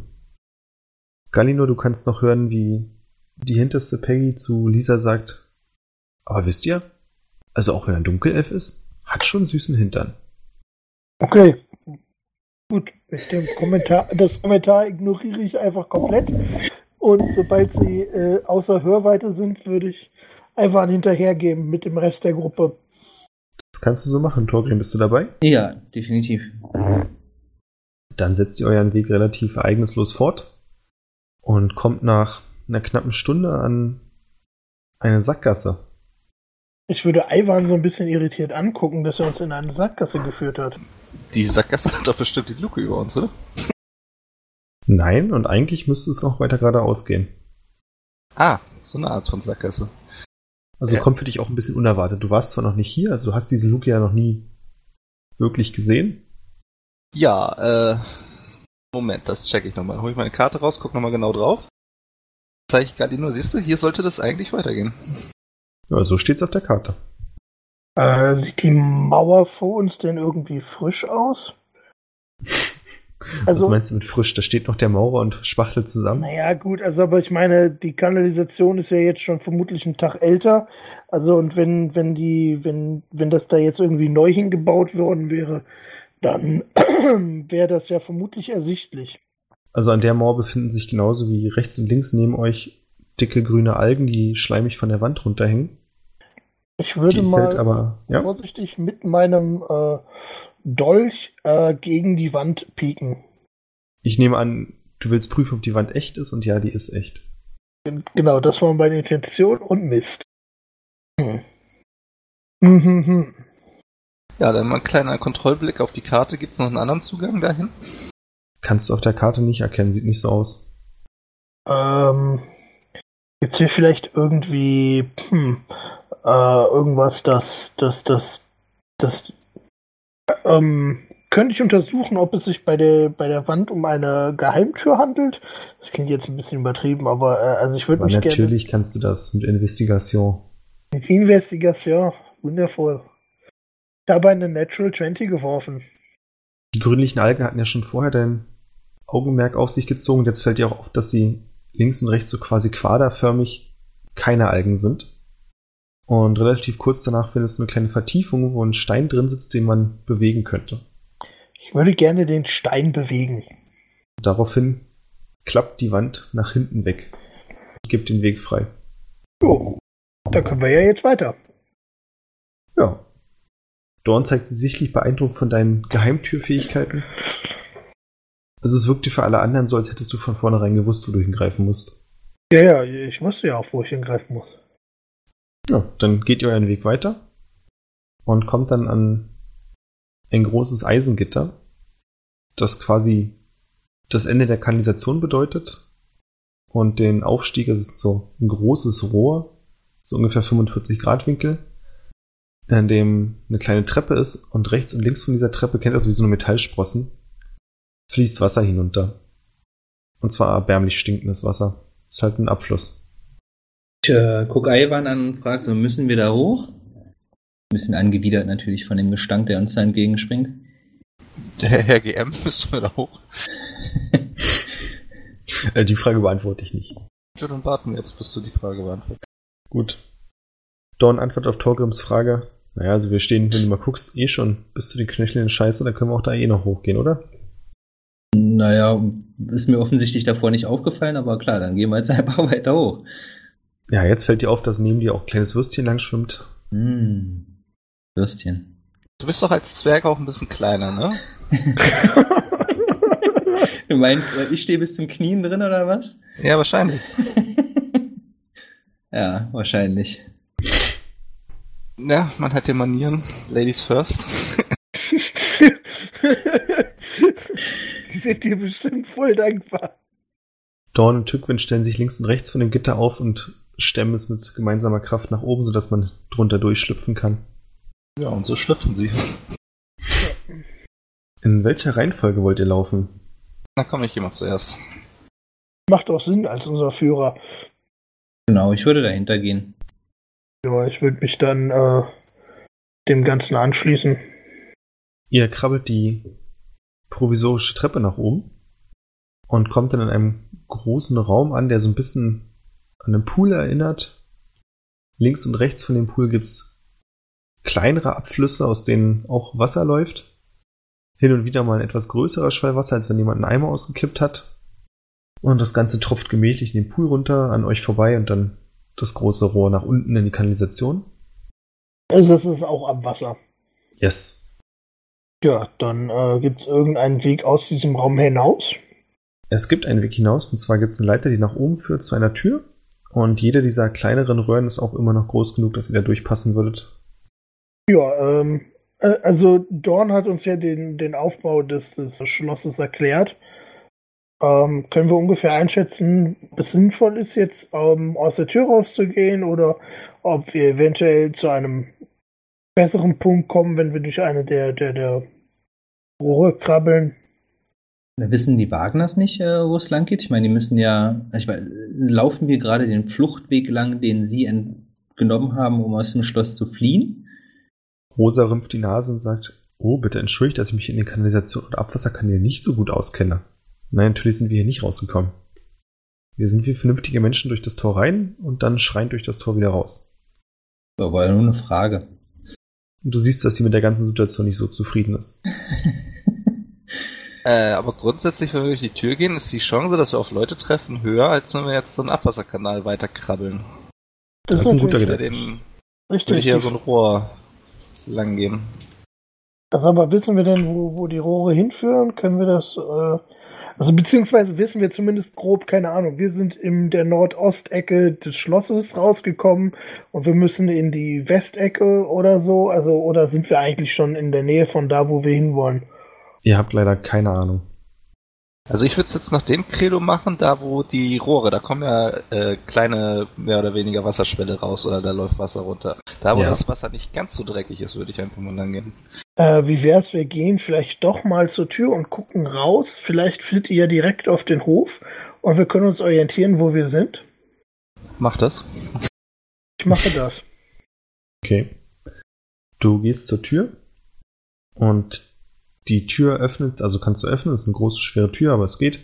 Galino, du kannst noch hören, wie die hinterste Peggy zu Lisa sagt, aber wisst ihr, also auch wenn er ein Dunkelelf ist, hat schon süßen Hintern. Okay. Gut, mit dem Kommentar, das Kommentar ignoriere ich einfach komplett. Und sobald sie äh, außer Hörweite sind, würde ich einfach hinterhergeben mit dem Rest der Gruppe. Das kannst du so machen, Torgrim, bist du dabei? Ja, definitiv. Dann setzt ihr euren Weg relativ ereignislos fort und kommt nach einer knappen Stunde an eine Sackgasse. Ich würde Ivan so ein bisschen irritiert angucken, dass er uns in eine Sackgasse geführt hat. Die Sackgasse hat doch bestimmt die Luke über uns, oder? Nein, und eigentlich müsste es noch weiter geradeaus gehen. Ah, so eine Art von Sackgasse. Also Ja. kommt für dich auch ein bisschen unerwartet. Du warst zwar noch nicht hier, also du hast diese Luke ja noch nie wirklich gesehen. Ja, äh. Moment, das check ich nochmal. Hol ich meine Karte raus, guck nochmal genau drauf. Zeige ich Galino, siehst du, hier sollte das eigentlich weitergehen. Ja, so steht's auf der Karte. Äh, sieht die Mauer vor uns denn irgendwie frisch aus? Was Also, meinst du mit frisch? Da steht noch der Maurer und spachtelt zusammen. naja, gut, also aber ich meine, die Kanalisation ist ja jetzt schon vermutlich einen Tag älter. Also und wenn, wenn die, wenn, wenn das da jetzt irgendwie neu hingebaut worden wäre, dann wäre das ja vermutlich ersichtlich. Also an der Mauer befinden sich genauso wie rechts und links neben euch dicke grüne Algen, die schleimig von der Wand runterhängen. Ich würde Die mal aber, ja. vorsichtig mit meinem äh, Dolch äh, gegen die Wand pieken. Ich nehme an, du willst prüfen, ob die Wand echt ist und ja, die ist echt. Genau, das war meine Intention und Mist. Hm. Hm, hm, hm. Ja, dann mal ein kleiner Kontrollblick auf die Karte. Gibt es noch einen anderen Zugang dahin? Kannst du auf der Karte nicht erkennen, sieht nicht so aus. Ähm, gibt's hier vielleicht irgendwie hm, äh, irgendwas, das, das, das, das, ähm, könnte ich untersuchen, ob es sich bei der, bei der Wand um eine Geheimtür handelt? Das klingt jetzt ein bisschen übertrieben, aber äh, also ich würde mich natürlich gerne... Natürlich kannst du das mit Investigation. Mit Investigation, wundervoll. Ich habe eine Natural 20 geworfen. Die grünlichen Algen hatten ja schon vorher dein Augenmerk auf sich gezogen. Jetzt fällt dir auch auf, dass sie links und rechts so quasi quaderförmig keine Algen sind. Und relativ kurz danach findest du eine kleine Vertiefung, wo ein Stein drin sitzt, den man bewegen könnte. Ich würde gerne den Stein bewegen. Daraufhin klappt die Wand nach hinten weg und gibt den Weg frei. Oh, da können wir ja jetzt weiter. Ja. Dorn zeigt sich sichtlich beeindruckt von deinen Geheimtürfähigkeiten. Also es wirkte für alle anderen so, als hättest du von vornherein gewusst, wo du hingreifen musst. Ja, ja, ich wusste ja auch, wo ich hingreifen muss. Ja, dann geht ihr euren Weg weiter und kommt dann an ein großes Eisengitter, das quasi das Ende der Kanalisation bedeutet und den Aufstieg, es ist so ein großes Rohr, so ungefähr 45 Grad Winkel, in dem eine kleine Treppe ist und rechts und links von dieser Treppe, kennt ihr das wie so eine Metallsprossen, fließt Wasser hinunter. Und zwar erbärmlich stinkendes Wasser. Ist halt ein Abfluss. Ich äh, guck Ivan an und frage so, müssen wir da hoch? Ein bisschen angewidert natürlich von dem Gestank, der uns da entgegenspringt. Der Herr GM, müssen wir da hoch? Äh, die Frage beantworte ich nicht. Ja, dann warten wir jetzt, bis du die Frage beantwortest. Gut. Dorn antwortet auf Torgrims Frage. Naja, also wir stehen, wenn du mal guckst, eh schon bis zu den Knöcheln in Scheiße, dann können wir auch da eh noch hochgehen, oder? Naja, ist mir offensichtlich davor nicht aufgefallen, aber klar, dann gehen wir jetzt einfach weiter hoch. Ja, jetzt fällt dir auf, dass neben dir auch ein kleines Würstchen lang schwimmt. Hm. Würstchen. Du bist doch als Zwerg auch ein bisschen kleiner, ne? Du meinst, äh, ich stehe bis zum Knien drin oder was? Ja, wahrscheinlich. ja, wahrscheinlich. Ja, man hat ja Manieren. Ladies first. Die sind dir bestimmt voll dankbar. Dorn und Tückwind stellen sich links und rechts von dem Gitter auf und stemmen es mit gemeinsamer Kraft nach oben, sodass man drunter durchschlüpfen kann. Ja, und so schlüpfen sie. In welcher Reihenfolge wollt ihr laufen? Na komm, ich jemand zuerst. Macht auch Sinn als unser Führer. Genau, ich würde dahinter gehen. Ja, ich würde mich dann äh, dem Ganzen anschließen. Ihr krabbelt die provisorische Treppe nach oben und kommt dann in einem großen Raum an, der so ein bisschen an einen Pool erinnert. Links und rechts von dem Pool gibt's kleinere Abflüsse, aus denen auch Wasser läuft. Hin und wieder mal ein etwas größerer Schwall Wasser, als wenn jemand einen Eimer ausgekippt hat. Und das Ganze tropft gemächlich in den Pool runter, an euch vorbei und dann das große Rohr nach unten in die Kanalisation. Also das ist auch am Wasser. Yes. Ja, dann äh, gibt es irgendeinen Weg aus diesem Raum hinaus. Es gibt einen Weg hinaus, und zwar gibt es eine Leiter, die nach oben führt zu einer Tür. Und jede dieser kleineren Röhren ist auch immer noch groß genug, dass ihr da durchpassen würdet. Ja, ähm, äh, also Dorn hat uns ja den, den Aufbau des, des Schlosses erklärt. Ähm, können wir ungefähr einschätzen, ob es sinnvoll ist, jetzt ähm, aus der Tür rauszugehen oder ob wir eventuell zu einem besseren Punkt kommen, wenn wir durch eine der, der, der Rohre krabbeln? Da wissen die Wagners nicht, äh, wo es lang geht. Ich meine, die müssen ja, ich weiß, laufen wir gerade den Fluchtweg lang, den sie genommen haben, um aus dem Schloss zu fliehen? Rosa rümpft die Nase und sagt, oh, bitte entschuldigt, dass ich mich in den Kanalisation- und Abwasserkanälen nicht so gut auskenne. Nein, natürlich sind wir hier nicht rausgekommen. Wir sind wie vernünftige Menschen durch das Tor rein und dann schreiend durch das Tor wieder raus. Das war ja nur eine Frage. Und du siehst, dass sie mit der ganzen Situation nicht so zufrieden ist. äh, aber grundsätzlich, wenn wir durch die Tür gehen, ist die Chance, dass wir auf Leute treffen, höher, als wenn wir jetzt so einen Abwasserkanal weiterkrabbeln. Das, das ist ein guter Gedanke. Gedanke. Richtig. Würde hier so ein Rohr lang gehen. Also aber wissen wir denn, wo, wo die Rohre hinführen? Können wir das, äh, Also beziehungsweise wissen wir zumindest grob, keine Ahnung, wir sind in der Nordostecke des Schlosses rausgekommen und wir müssen in die Westecke oder so, also oder sind wir eigentlich schon in der Nähe von da, wo wir hinwollen? Ihr habt leider keine Ahnung. Also ich würde es jetzt nach dem Credo machen, da wo die Rohre, da kommen ja äh, kleine, mehr oder weniger Wasserschwelle raus oder da läuft Wasser runter. Da wo Ja. das Wasser nicht ganz so dreckig ist, würde ich einfach mal lang gehen. Äh, wie wär's, wir gehen vielleicht doch mal zur Tür und gucken raus. Vielleicht führt ihr ja direkt auf den Hof und wir können uns orientieren, wo wir sind. Mach das. Ich mache das. Okay. Du gehst zur Tür und die Tür öffnet, also kannst du öffnen, ist eine große, schwere Tür, aber es geht.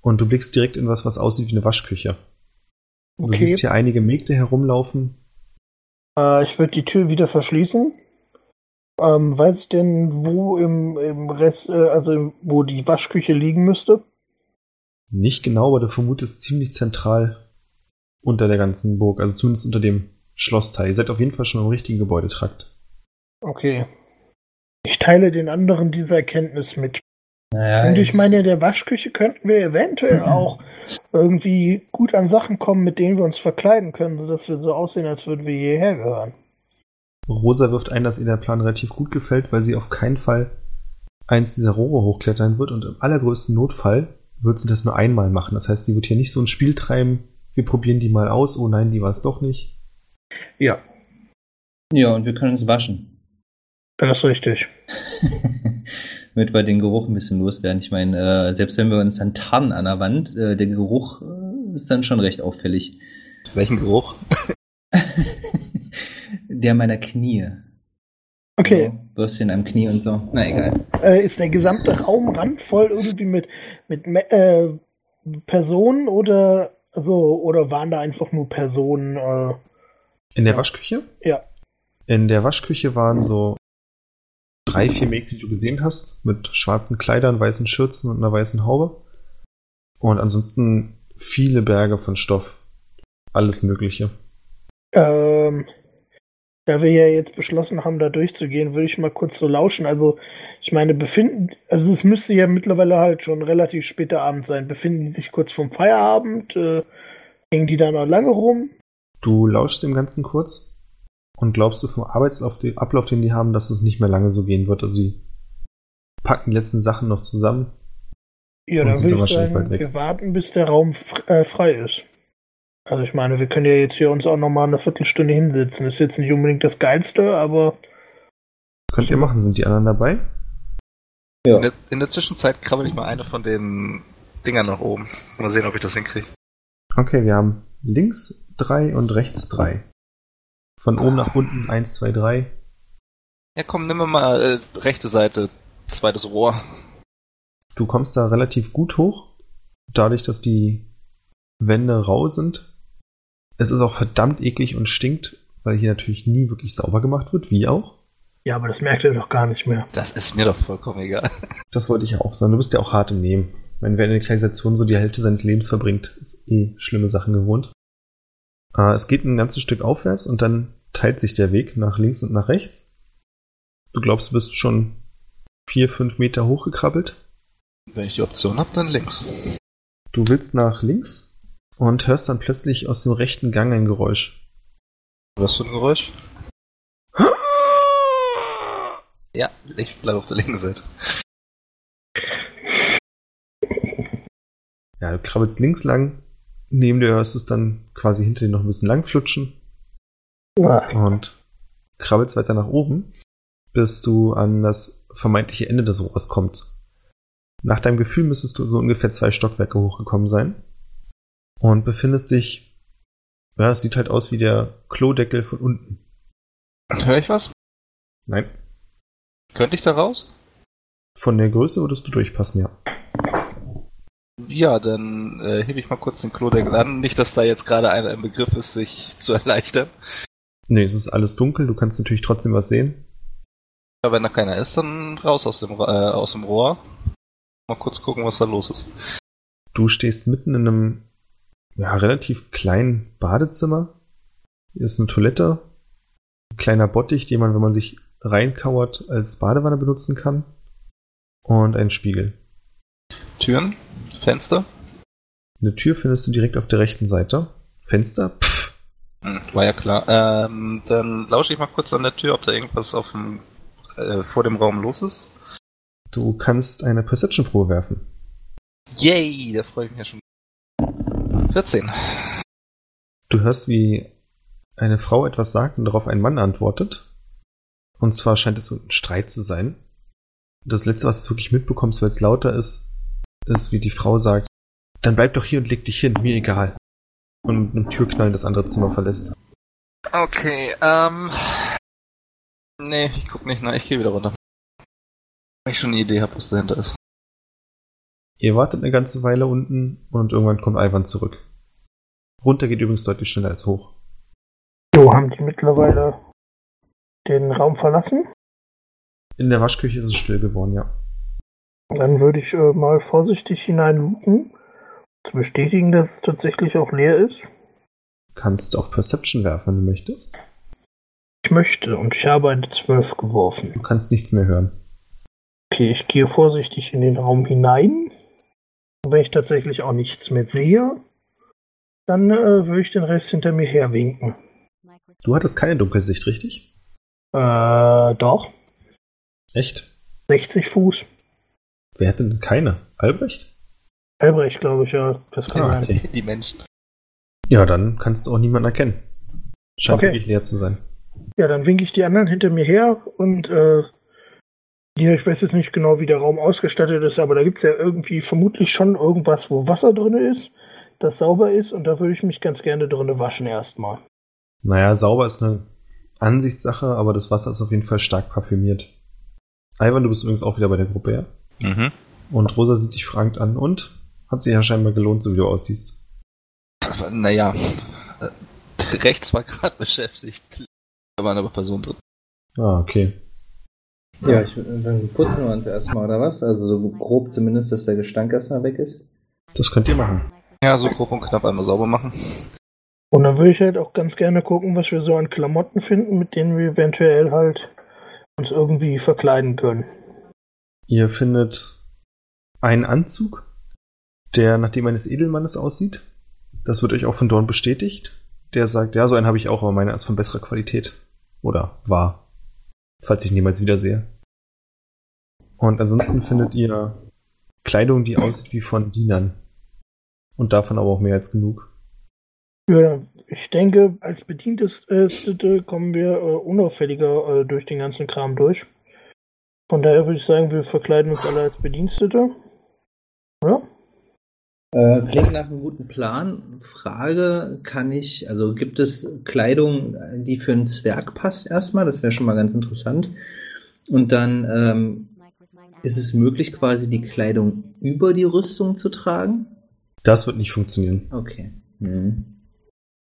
Und du blickst direkt in was, was aussieht wie eine Waschküche. Du Okay. siehst hier einige Mägde herumlaufen. Äh, ich würde die Tür wieder verschließen. Ähm, weiß ich denn, wo im, im Rest, äh, also im, wo die Waschküche liegen müsste? Nicht genau, aber du vermutest ziemlich zentral unter der ganzen Burg, also zumindest unter dem Schlossteil. Ihr seid auf jeden Fall schon im richtigen Gebäudetrakt. Okay. Ich teile den anderen diese Erkenntnis mit. Naja, Und ich meine, in der Waschküche könnten wir eventuell auch irgendwie gut an Sachen kommen, mit denen wir uns verkleiden können, sodass wir so aussehen, als würden wir hierher gehören. Rosa wirft ein, dass ihr der Plan relativ gut gefällt, weil sie auf keinen Fall eins dieser Rohre hochklettern wird und im allergrößten Notfall wird sie das nur einmal machen. Das heißt, sie wird hier nicht so ein Spiel treiben, wir probieren die mal aus, oh nein, die war es doch nicht. Ja, Ja, und wir können uns waschen. Das ist richtig. Damit wir den Geruch ein bisschen loswerden. Ich meine, äh, selbst wenn wir uns dann tarnen an der Wand, äh, der Geruch äh, ist dann schon recht auffällig. Welchen Geruch? der meiner Knie. Okay. So, Bürstchen am Knie und so. Na egal. Äh, ist der gesamte Raum randvoll irgendwie mit, mit äh, Personen oder so, oder waren da einfach nur Personen? Äh, In der Waschküche? ja. In der Waschküche waren so drei, vier Mägde, die du gesehen hast, mit schwarzen Kleidern, weißen Schürzen und einer weißen Haube. Und ansonsten viele Berge von Stoff. Alles Mögliche. Ähm, da wir ja jetzt beschlossen haben, da durchzugehen, würde ich mal kurz so lauschen. Also, ich meine, befinden, also es müsste ja mittlerweile halt schon relativ später Abend sein. Befinden die sich kurz vorm Feierabend? Äh, hängen die da noch lange rum? Du lauschst dem Ganzen kurz und glaubst du vom Arbeitsablauf, den- Ablauf, den die haben, dass es nicht mehr lange so gehen wird. Also sie packen die letzten Sachen noch zusammen. Ja, Und dann sind würde ich sagen, bald weg. wir warten, bis der Raum äh, frei ist. Also ich meine, wir können ja jetzt hier uns auch noch mal eine Viertelstunde hinsetzen. Ist jetzt nicht unbedingt das Geilste, aber Das könnt ihr machen. Sind die anderen dabei? Ja. In der, in der Zwischenzeit krabbel ich mal eine von den Dingern nach oben. Mal sehen, ob ich das hinkriege. Okay, wir haben links drei und rechts drei. Von oben nach unten eins, zwei, drei. Ja, komm, nimm mal äh, rechte Seite, zweites Rohr. Du kommst da relativ gut hoch. Dadurch, dass die Wände rau sind. Es ist auch verdammt eklig und stinkt, weil hier natürlich nie wirklich sauber gemacht wird, wie auch. ja, aber das merkt ihr doch gar nicht mehr. Das ist mir doch vollkommen egal. Das wollte ich ja auch sagen. Du bist ja auch hart im Nehmen. Wenn wer in der Kanalisation so die Hälfte seines Lebens verbringt, ist eh schlimme Sachen gewohnt. Äh, es geht ein ganzes Stück aufwärts und dann teilt sich der Weg nach links und nach rechts. Du glaubst, du bist schon vier, fünf Meter hochgekrabbelt. Wenn ich die Option habe, dann links. Du willst nach links und hörst dann plötzlich aus dem rechten Gang ein Geräusch. Was für ein Geräusch? Ja, ich bleibe auf der linken Seite. Ja, du krabbelst links lang. Neben dir hörst du es dann quasi hinter dir noch ein bisschen lang flutschen. Ah, und krabbelst weiter nach oben, bis du an das vermeintliche Ende des Rohrs kommst. Nach deinem Gefühl müsstest du so ungefähr zwei Stockwerke hochgekommen sein und befindest dich, ja, es sieht halt aus wie der Klodeckel von unten. Hör ich was? Nein, Könnte ich da raus? von der Größe würdest du durchpassen, ja. Ja, dann äh, hebe ich mal kurz den Klodeckel an. Nicht, dass da jetzt gerade einer im Begriff ist, sich zu erleichtern. Nee, es ist alles dunkel, du kannst natürlich trotzdem was sehen. Aber wenn da keiner ist, dann raus aus dem, äh, aus dem Rohr. Mal kurz gucken, was da los ist. Du stehst mitten in einem ja, relativ kleinen Badezimmer. Hier ist eine Toilette, ein kleiner Bottich, den man, wenn man sich reinkauert, als Badewanne benutzen kann. Und ein Spiegel. Türen? Fenster? Eine Tür findest du direkt auf der rechten Seite. Fenster? Pff. Hm, war ja klar. Ähm, dann lausche ich mal kurz an der Tür, ob da irgendwas auf dem, äh, vor dem Raum los ist. Du kannst eine Perception-Probe werfen. Yay, da freue ich mich ja schon. 14. Du hörst, wie eine Frau etwas sagt und darauf ein Mann antwortet. Und zwar scheint es so ein Streit zu sein. Das letzte, was du wirklich mitbekommst, weil es lauter ist, ist, wie die Frau sagt, dann bleib doch hier und leg dich hin, mir egal. Und mit einem Türknallen das andere Zimmer verlässt. Okay, ähm. Nee, ich guck nicht nach, ich gehe wieder runter. Weil ich schon eine Idee habe, was dahinter ist. Ihr wartet eine ganze Weile unten und irgendwann kommt Ivan zurück. Runter geht übrigens deutlich schneller als hoch. So, haben die mittlerweile den Raum verlassen? In der Waschküche ist es still geworden, ja. Dann würde ich äh, mal vorsichtig hineinluken, zu bestätigen, dass es tatsächlich auch leer ist. Kannst auf Perception werfen, wenn du möchtest. Ich möchte und ich habe eine 12 geworfen. Du kannst nichts mehr hören. Okay, ich gehe vorsichtig in den Raum hinein. Und wenn ich tatsächlich auch nichts mehr sehe, dann äh, würde ich den Rest hinter mir herwinken. Du hattest keine Dunkelsicht, richtig? Äh, doch. Echt? 60 Fuß. Wer hatte denn keine? Albrecht? Albrecht, glaube ich, ja. Das kann Ah, okay. Die Menschen. Ja, dann kannst du auch niemanden erkennen. Scheint Okay. wirklich leer zu sein. Ja, dann winke ich die anderen hinter mir her und äh, ja, ich weiß jetzt nicht genau, wie der Raum ausgestattet ist, aber da gibt es ja irgendwie vermutlich schon irgendwas, wo Wasser drin ist, das sauber ist und da würde ich mich ganz gerne drin waschen erstmal. Naja, sauber ist eine Ansichtssache, aber das Wasser ist auf jeden Fall stark parfümiert. Ivan, du bist übrigens auch wieder bei der Gruppe, ja? Mhm. Und Rosa sieht dich fragend an und hat sich ja scheinbar gelohnt, so wie du aussiehst. Naja, äh, rechts war gerade beschäftigt. Da war eine Person drin. Ah, okay. Ja, ich, dann putzen wir uns erstmal, oder was? Also so grob zumindest, dass der Gestank erstmal weg ist. Das könnt ihr machen. Ja, so grob und knapp einmal sauber machen. Und dann würde ich halt auch ganz gerne gucken, was wir so an Klamotten finden, mit denen wir eventuell halt uns irgendwie verkleiden können. Ihr findet einen Anzug, der nach dem eines Edelmannes aussieht. Das wird euch auch von Dorn bestätigt. Der sagt, ja, so einen habe ich auch, aber meiner ist von besserer Qualität. Oder war. Falls ich ihn niemals wiedersehe. Und ansonsten findet ihr Kleidung, die aussieht wie von Dienern. Und davon aber auch mehr als genug. Ja, ich denke, als Bedienteste kommen wir äh, unauffälliger äh, durch den ganzen Kram durch. Von daher würde ich sagen, wir verkleiden uns alle als Bedienstete. Ja? Äh, klingt nach einem guten Plan. Frage, kann ich, also gibt es Kleidung, die für einen Zwerg passt erstmal? Das wäre schon mal ganz interessant. Und dann ähm, ist es möglich, quasi die Kleidung über die Rüstung zu tragen? Das wird nicht funktionieren. Okay. Hm.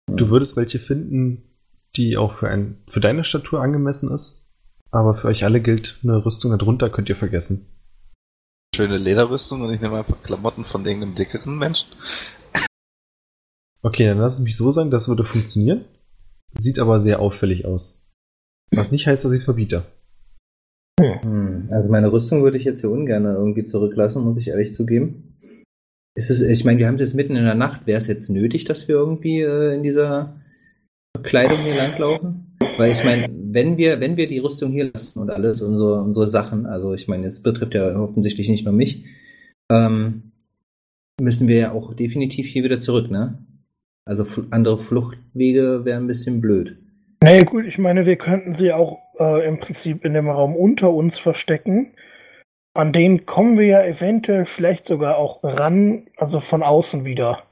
Du würdest welche finden, die auch für, ein, für deine Statur angemessen ist. Aber für euch alle gilt, eine Rüstung darunter könnt ihr vergessen. Schöne Lederrüstung und ich nehme einfach Klamotten von irgendeinem dickeren Menschen. Okay, dann lass es mich so sagen, das würde funktionieren. Sieht aber sehr auffällig aus. Was nicht heißt, dass ich verbiete. Hm. Also meine Rüstung würde ich jetzt hier ungern irgendwie zurücklassen, muss ich ehrlich zugeben. Ist es, ich meine, wir haben es jetzt mitten in der Nacht. Wäre es jetzt nötig, dass wir irgendwie äh, in dieser Kleidung hier langlaufen? Weil ich meine, wenn wir, wenn wir die Rüstung hier lassen und alles, unsere, unsere Sachen, also ich meine, es betrifft ja offensichtlich nicht nur mich, ähm, müssen wir ja auch definitiv hier wieder zurück, ne? Also andere Fluchtwege wären ein bisschen blöd. Nee, gut, ich meine, wir könnten sie auch äh, im Prinzip in dem Raum unter uns verstecken. An den kommen wir ja eventuell vielleicht sogar auch ran, also von außen wieder.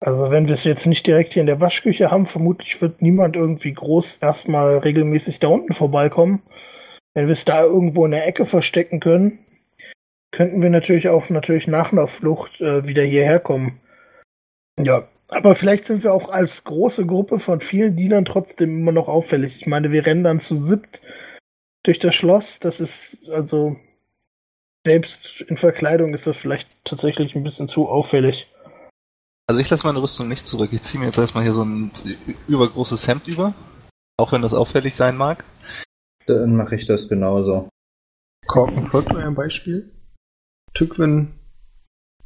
Also wenn wir es jetzt nicht direkt hier in der Waschküche haben, vermutlich wird niemand irgendwie groß erstmal regelmäßig da unten vorbeikommen. Wenn wir es da irgendwo in der Ecke verstecken können, könnten wir natürlich auch natürlich nach einer Flucht äh, wieder hierher kommen. Ja, aber vielleicht sind wir auch als große Gruppe von vielen Dienern trotzdem immer noch auffällig. Ich meine, wir rennen dann zu siebt durch das Schloss. Das ist also selbst in Verkleidung ist das vielleicht tatsächlich ein bisschen zu auffällig. Also ich lasse meine Rüstung nicht zurück. Ich ziehe mir jetzt erstmal hier so ein übergroßes Hemd über. Auch wenn das auffällig sein mag. Dann mache ich das genauso. Korken folgt eurem Beispiel. Tückwin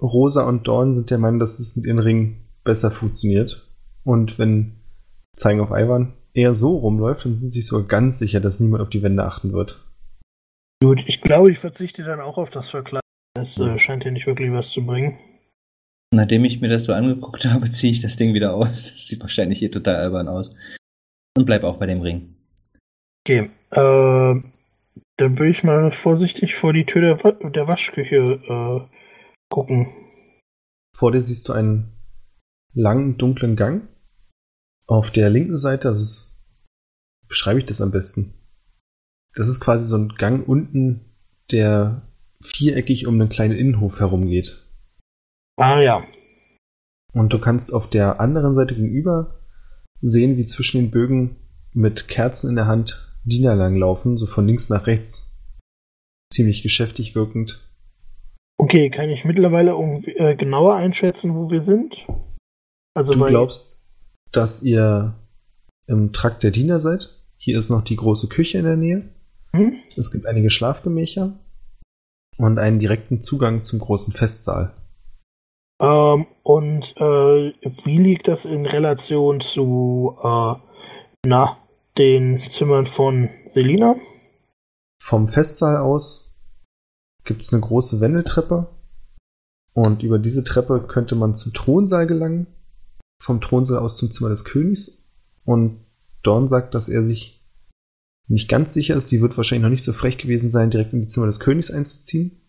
Rosa und Dorn sind der Meinung, dass es mit ihren Ringen besser funktioniert. Und wenn, zeigen auf Ivan, eher so rumläuft, dann sind sie sich sogar ganz sicher, dass niemand auf die Wände achten wird. Gut, ich glaube, ich verzichte dann auch auf das Verkleiden. Es äh, scheint ja nicht wirklich was zu bringen. Nachdem ich mir das so angeguckt habe, ziehe ich das Ding wieder aus. Das sieht wahrscheinlich hier total albern aus. Und bleib auch bei dem Ring. Okay, äh, dann will ich mal vorsichtig vor die Tür der, Wa der Waschküche äh, gucken. Vor dir siehst du einen langen, dunklen Gang. Auf der linken Seite, das ist, beschreibe ich das am besten? Das ist quasi so ein Gang unten, der viereckig um einen kleinen Innenhof herumgeht. Ah ja. Und du kannst auf der anderen Seite gegenüber sehen, wie zwischen den Bögen mit Kerzen in der Hand Diener langlaufen, so von links nach rechts. Ziemlich geschäftig wirkend. Okay, kann ich mittlerweile irgendwie, äh, genauer einschätzen, wo wir sind? Also Du glaubst, dass ihr im Trakt der Diener seid. Hier ist noch die große Küche in der Nähe. Hm? Es gibt einige Schlafgemächer und einen direkten Zugang zum großen Festsaal. Ähm, und äh, wie liegt das in Relation zu äh, na, den Zimmern von Selina? Vom Festsaal aus gibt es eine große Wendeltreppe und über diese Treppe könnte man zum Thronsaal gelangen. Vom Thronsaal aus zum Zimmer des Königs. Und Dorn sagt, dass er sich nicht ganz sicher ist. Sie wird wahrscheinlich noch nicht so frech gewesen sein, direkt in die Zimmer des Königs einzuziehen.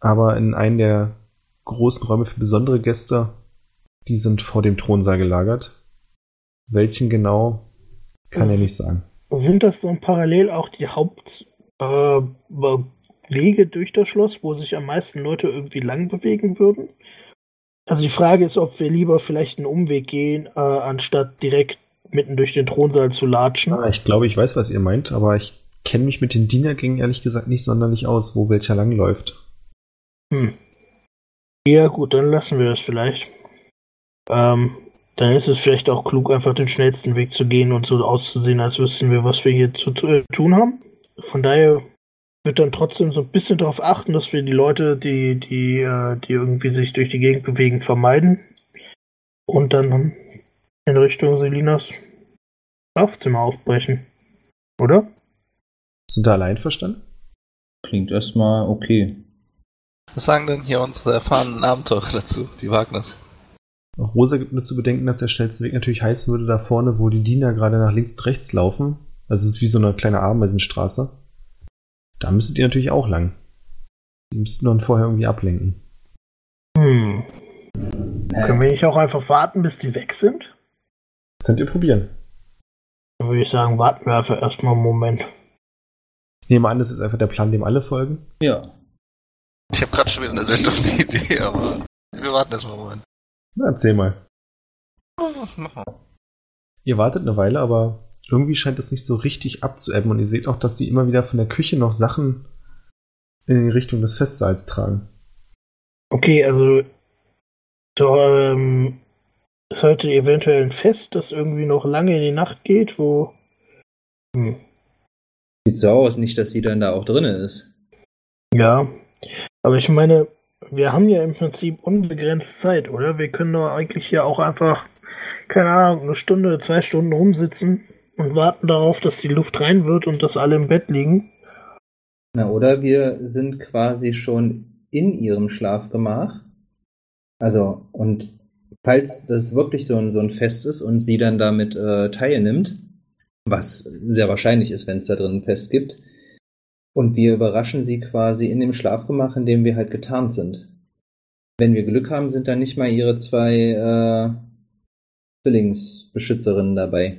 Aber in einen der großen Räume für besondere Gäste, die sind vor dem Thronsaal gelagert. Welchen genau, kann er nicht sagen. Sind das dann parallel auch die Hauptwege äh, durch das Schloss, wo sich am meisten Leute irgendwie lang bewegen würden? Also die Frage ist, ob wir lieber vielleicht einen Umweg gehen, äh, anstatt direkt mitten durch den Thronsaal zu latschen. Ah, ich glaube, ich weiß, was ihr meint, aber ich kenne mich mit den Dienergängen ehrlich gesagt nicht sonderlich aus, wo welcher langläuft. Hm. Ja, gut, dann lassen wir das vielleicht. Ähm, dann ist es vielleicht auch klug, einfach den schnellsten Weg zu gehen und so auszusehen, als wüssten wir, was wir hier zu äh, tun haben. Von daher wird dann trotzdem so ein bisschen darauf achten, dass wir die Leute, die, die, äh, die irgendwie sich durch die Gegend bewegen, vermeiden. Und dann in Richtung Selinas Schlafzimmer aufbrechen. Oder? Sind da allein verstanden? Klingt erstmal okay. Was sagen denn hier unsere erfahrenen Abenteurer dazu, die Wagners? Auch Rosa gibt nur zu bedenken, dass der schnellste Weg natürlich heißen würde, da vorne, wo die Diener gerade nach links und rechts laufen. Also es ist wie so eine kleine Ameisenstraße. Da müsstet ihr natürlich auch lang. Die müssten dann vorher irgendwie ablenken. Hm. Können wir nicht auch einfach warten, bis die weg sind? Das könnt ihr probieren. Dann würde ich sagen, warten wir einfach erstmal einen Moment. Ich nehme an, das ist einfach der Plan, dem alle folgen. Ja. Ich habe gerade schon wieder eine sehr dumme Idee, aber wir warten erstmal einen Moment. Na, erzähl mal. Mach mal. Ihr wartet eine Weile, aber irgendwie scheint es nicht so richtig abzuebben und ihr seht auch, dass die immer wieder von der Küche noch Sachen in die Richtung des Festsaals tragen. Okay, also so, ähm, ist heute eventuell ein Fest, das irgendwie noch lange in die Nacht geht, wo. Hm. Sieht so aus, nicht, dass sie dann da auch drinne ist. Ja. Aber ich meine, wir haben ja im Prinzip unbegrenzt Zeit, oder? Wir können doch eigentlich hier auch einfach, keine Ahnung, eine Stunde, zwei Stunden rumsitzen und warten darauf, dass die Luft rein wird und dass alle im Bett liegen. Na, oder wir sind quasi schon in ihrem Schlafgemach. Also, und falls das wirklich so ein, so ein Fest ist und sie dann damit äh, teilnimmt, was sehr wahrscheinlich ist, wenn es da drin ein Fest gibt, und wir überraschen sie quasi in dem Schlafgemach, in dem wir halt getarnt sind. Wenn wir Glück haben, sind da nicht mal ihre zwei äh, Zwillingsbeschützerinnen dabei.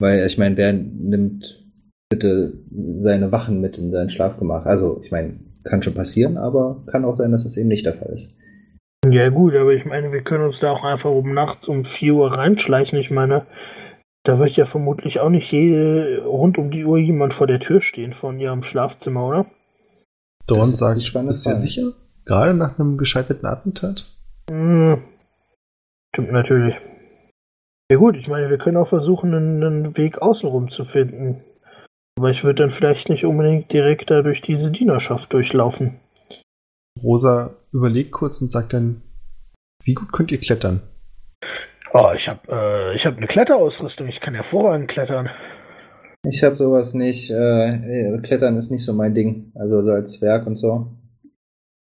Weil, ich meine, wer nimmt bitte seine Wachen mit in sein Schlafgemach? Also, ich meine, kann schon passieren, aber kann auch sein, dass das eben nicht der Fall ist. Ja gut, aber ich meine, wir können uns da auch einfach um nachts um 4 Uhr reinschleichen. Ich meine, da wird ja vermutlich auch nicht jede, rund um die Uhr jemand vor der Tür stehen von ihrem Schlafzimmer, oder? Dorn Das ist sagt, bist du sicher? Gerade nach einem gescheiterten Attentat? Hm, stimmt natürlich. Ja gut, ich meine, wir können auch versuchen, einen, einen Weg außenrum zu finden. Aber ich würde dann vielleicht nicht unbedingt direkt da durch diese Dienerschaft durchlaufen. Rosa überlegt kurz und sagt dann, wie gut könnt ihr klettern? Oh, ich habe äh, ich hab eine Kletterausrüstung. Ich kann hervorragend klettern. Ich habe sowas nicht. Äh, Klettern ist nicht so mein Ding. Also so als Zwerg und so.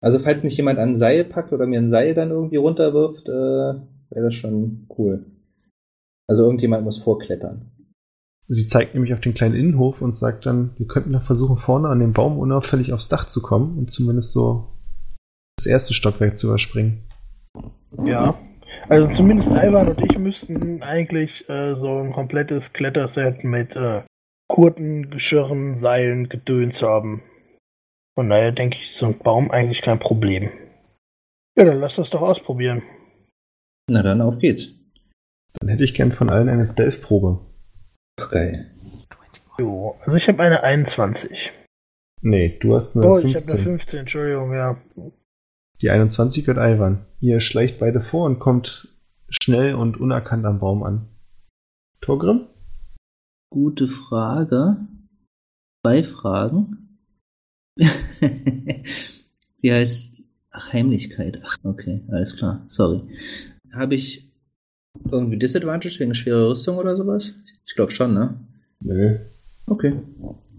Also falls mich jemand an ein Seil packt oder mir ein Seil dann irgendwie runterwirft, äh, wäre das schon cool. Also irgendjemand muss vorklettern. Sie zeigt nämlich auf den kleinen Innenhof und sagt dann, wir könnten da versuchen, vorne an dem Baum unauffällig aufs Dach zu kommen und zumindest so das erste Stockwerk zu überspringen. Ja. Also zumindest Alban und ich müssten eigentlich äh, so ein komplettes Kletterset mit äh, Kurten, Geschirren, Seilen, Gedöns haben. Von daher denke ich, ist so ein Baum eigentlich kein Problem. Ja, dann lass das doch ausprobieren. Na dann, auf geht's. Dann hätte ich gern von allen eine Stealth-Probe. Geil. Jo, also ich habe eine 21. Nee, du hast eine Oh, ich habe 15. eine 15, Entschuldigung, ja. Die 21 wird Ivan. Ihr schleicht beide vor und kommt schnell und unerkannt am Baum an. Torgrim? Gute Frage. Zwei Fragen. Wie heißt Ach, Heimlichkeit? Ach, okay, alles klar. Sorry. Habe ich irgendwie Disadvantage wegen schwerer Rüstung oder sowas? Ich glaube schon, ne? Nö. Okay.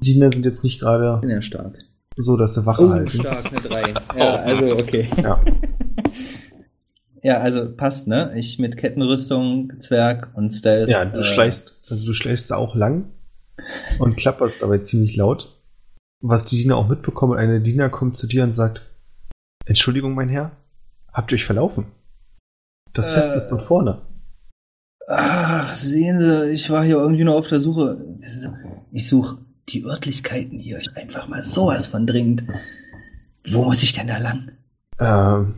Die Diener sind jetzt nicht gerade Bin ja stark. So, dass sie Wache Oh, halten. stark, eine 3. Ja, also okay. Ja. Ja, also passt, ne? Ich mit Kettenrüstung, Zwerg und Stealth. ja, du äh, schleichst, also du schleichst da auch lang und klapperst dabei ziemlich laut. Was die Diener auch mitbekommen, eine Diener kommt zu dir und sagt, Entschuldigung, mein Herr, habt ihr euch verlaufen? Das Äh. Fest ist dort vorne. Ach, sehen Sie, ich war hier irgendwie nur auf der Suche. Ich suche die Örtlichkeiten hier. Ich einfach mal sowas von dringend. Wo muss ich denn da lang? Ähm,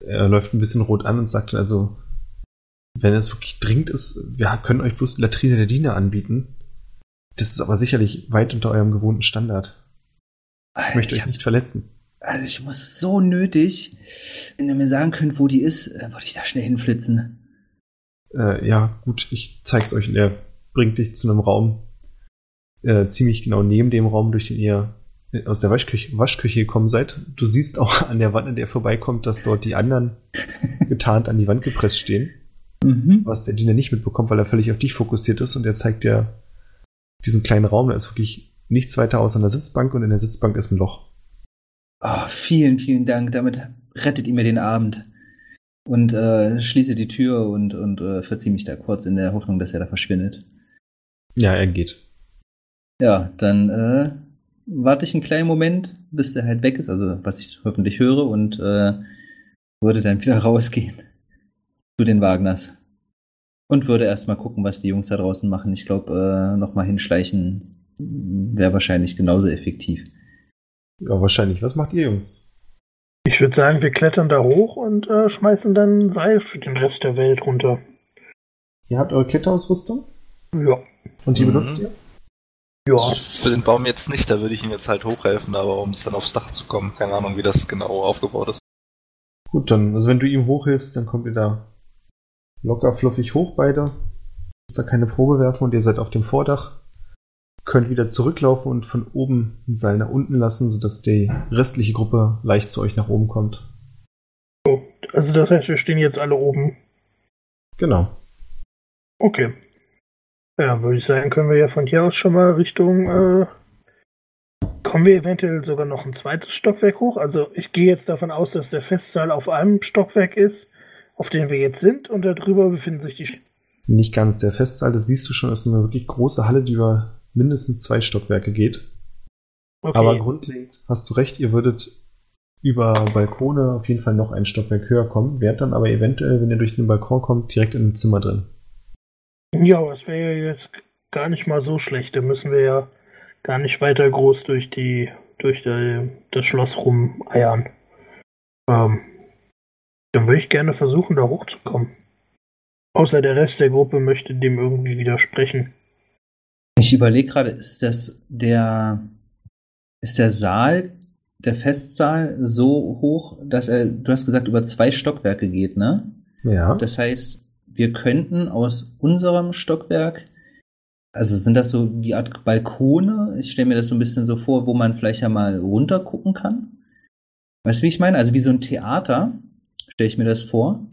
er läuft ein bisschen rot an und sagt also, wenn es wirklich dringend ist, wir können euch bloß die Latrine der Diener anbieten. Das ist aber sicherlich weit unter eurem gewohnten Standard. Ich möchte euch nicht verletzen. Also ich muss so nötig, wenn ihr mir sagen könnt, wo die ist, äh, würde ich da schnell hinflitzen. Äh, ja, gut, ich zeig's euch. Er bringt dich zu einem Raum, äh, ziemlich genau neben dem Raum, durch den ihr äh, aus der Waschküche, Waschküche gekommen seid. Du siehst auch an der Wand, an der er vorbeikommt, dass dort die anderen getarnt an die Wand gepresst stehen. Mhm. was der Diener nicht mitbekommt, weil er völlig auf dich fokussiert ist und er zeigt dir diesen kleinen Raum, da ist wirklich nichts weiter außer einer Sitzbank und in der Sitzbank ist ein Loch. Oh, vielen, vielen Dank. Damit rettet ihr mir den Abend. Und äh, schließe die Tür und, und äh, verziehe mich da kurz in der Hoffnung, dass er da verschwindet. Ja, er geht. Ja, dann äh, warte ich einen kleinen Moment, bis der halt weg ist, also was ich hoffentlich höre, und äh, würde dann wieder rausgehen zu den Wagners. Und würde erstmal gucken, was die Jungs da draußen machen. Ich glaube, äh, nochmal hinschleichen wäre wahrscheinlich genauso effektiv. Ja, wahrscheinlich. Was macht ihr, Jungs? Ich würde sagen, wir klettern da hoch und äh, schmeißen dann Seil für den Rest der Welt runter. Ihr habt eure Kletterausrüstung Ja. und die Mhm. benutzt ihr? Ja. Für den Baum jetzt nicht, da würde ich ihm jetzt halt hochhelfen, aber um es dann aufs Dach zu kommen, keine Ahnung, wie das genau aufgebaut ist. Gut, dann, also wenn du ihm hochhilfst, dann kommt ihr da locker fluffig hoch beide. Müsst da keine Probe werfen und ihr seid auf dem Vordach. Könnt wieder zurücklaufen und von oben ein Seil nach unten lassen, sodass die restliche Gruppe leicht zu euch nach oben kommt. So. Also das heißt, wir stehen jetzt alle oben. Genau. Okay. Ja, würde ich sagen, können wir ja von hier aus schon mal Richtung. Äh, kommen wir eventuell sogar noch ein zweites Stockwerk hoch? Also ich gehe jetzt davon aus, dass der Festsaal auf einem Stockwerk ist, auf dem wir jetzt sind, und darüber befinden sich die. Nicht ganz. Der Festsaal, das siehst du schon, ist eine wirklich große Halle, die über mindestens zwei Stockwerke geht. Okay. Aber grundlegend hast du recht, ihr würdet über Balkone auf jeden Fall noch ein Stockwerk höher kommen, wärt dann aber eventuell, wenn ihr durch den Balkon kommt, direkt in einem Zimmer drin. Ja, aber es wäre ja jetzt gar nicht mal so schlecht. Da müssen wir ja gar nicht weiter groß durch die durch die, das Schloss rumeiern. Ähm, dann würde ich gerne versuchen, da hochzukommen. Außer der Rest der Gruppe möchte dem irgendwie widersprechen. Ich überlege gerade, ist das der ist der Saal, der Festsaal so hoch, dass er, du hast gesagt, über zwei Stockwerke geht, ne? Ja. Das heißt, wir könnten aus unserem Stockwerk, also sind das so wie Art Balkone? Ich stelle mir das so ein bisschen so vor, wo man vielleicht ja mal runter gucken kann. Weißt du, wie ich meine? Also wie so ein Theater, stelle ich mir das vor.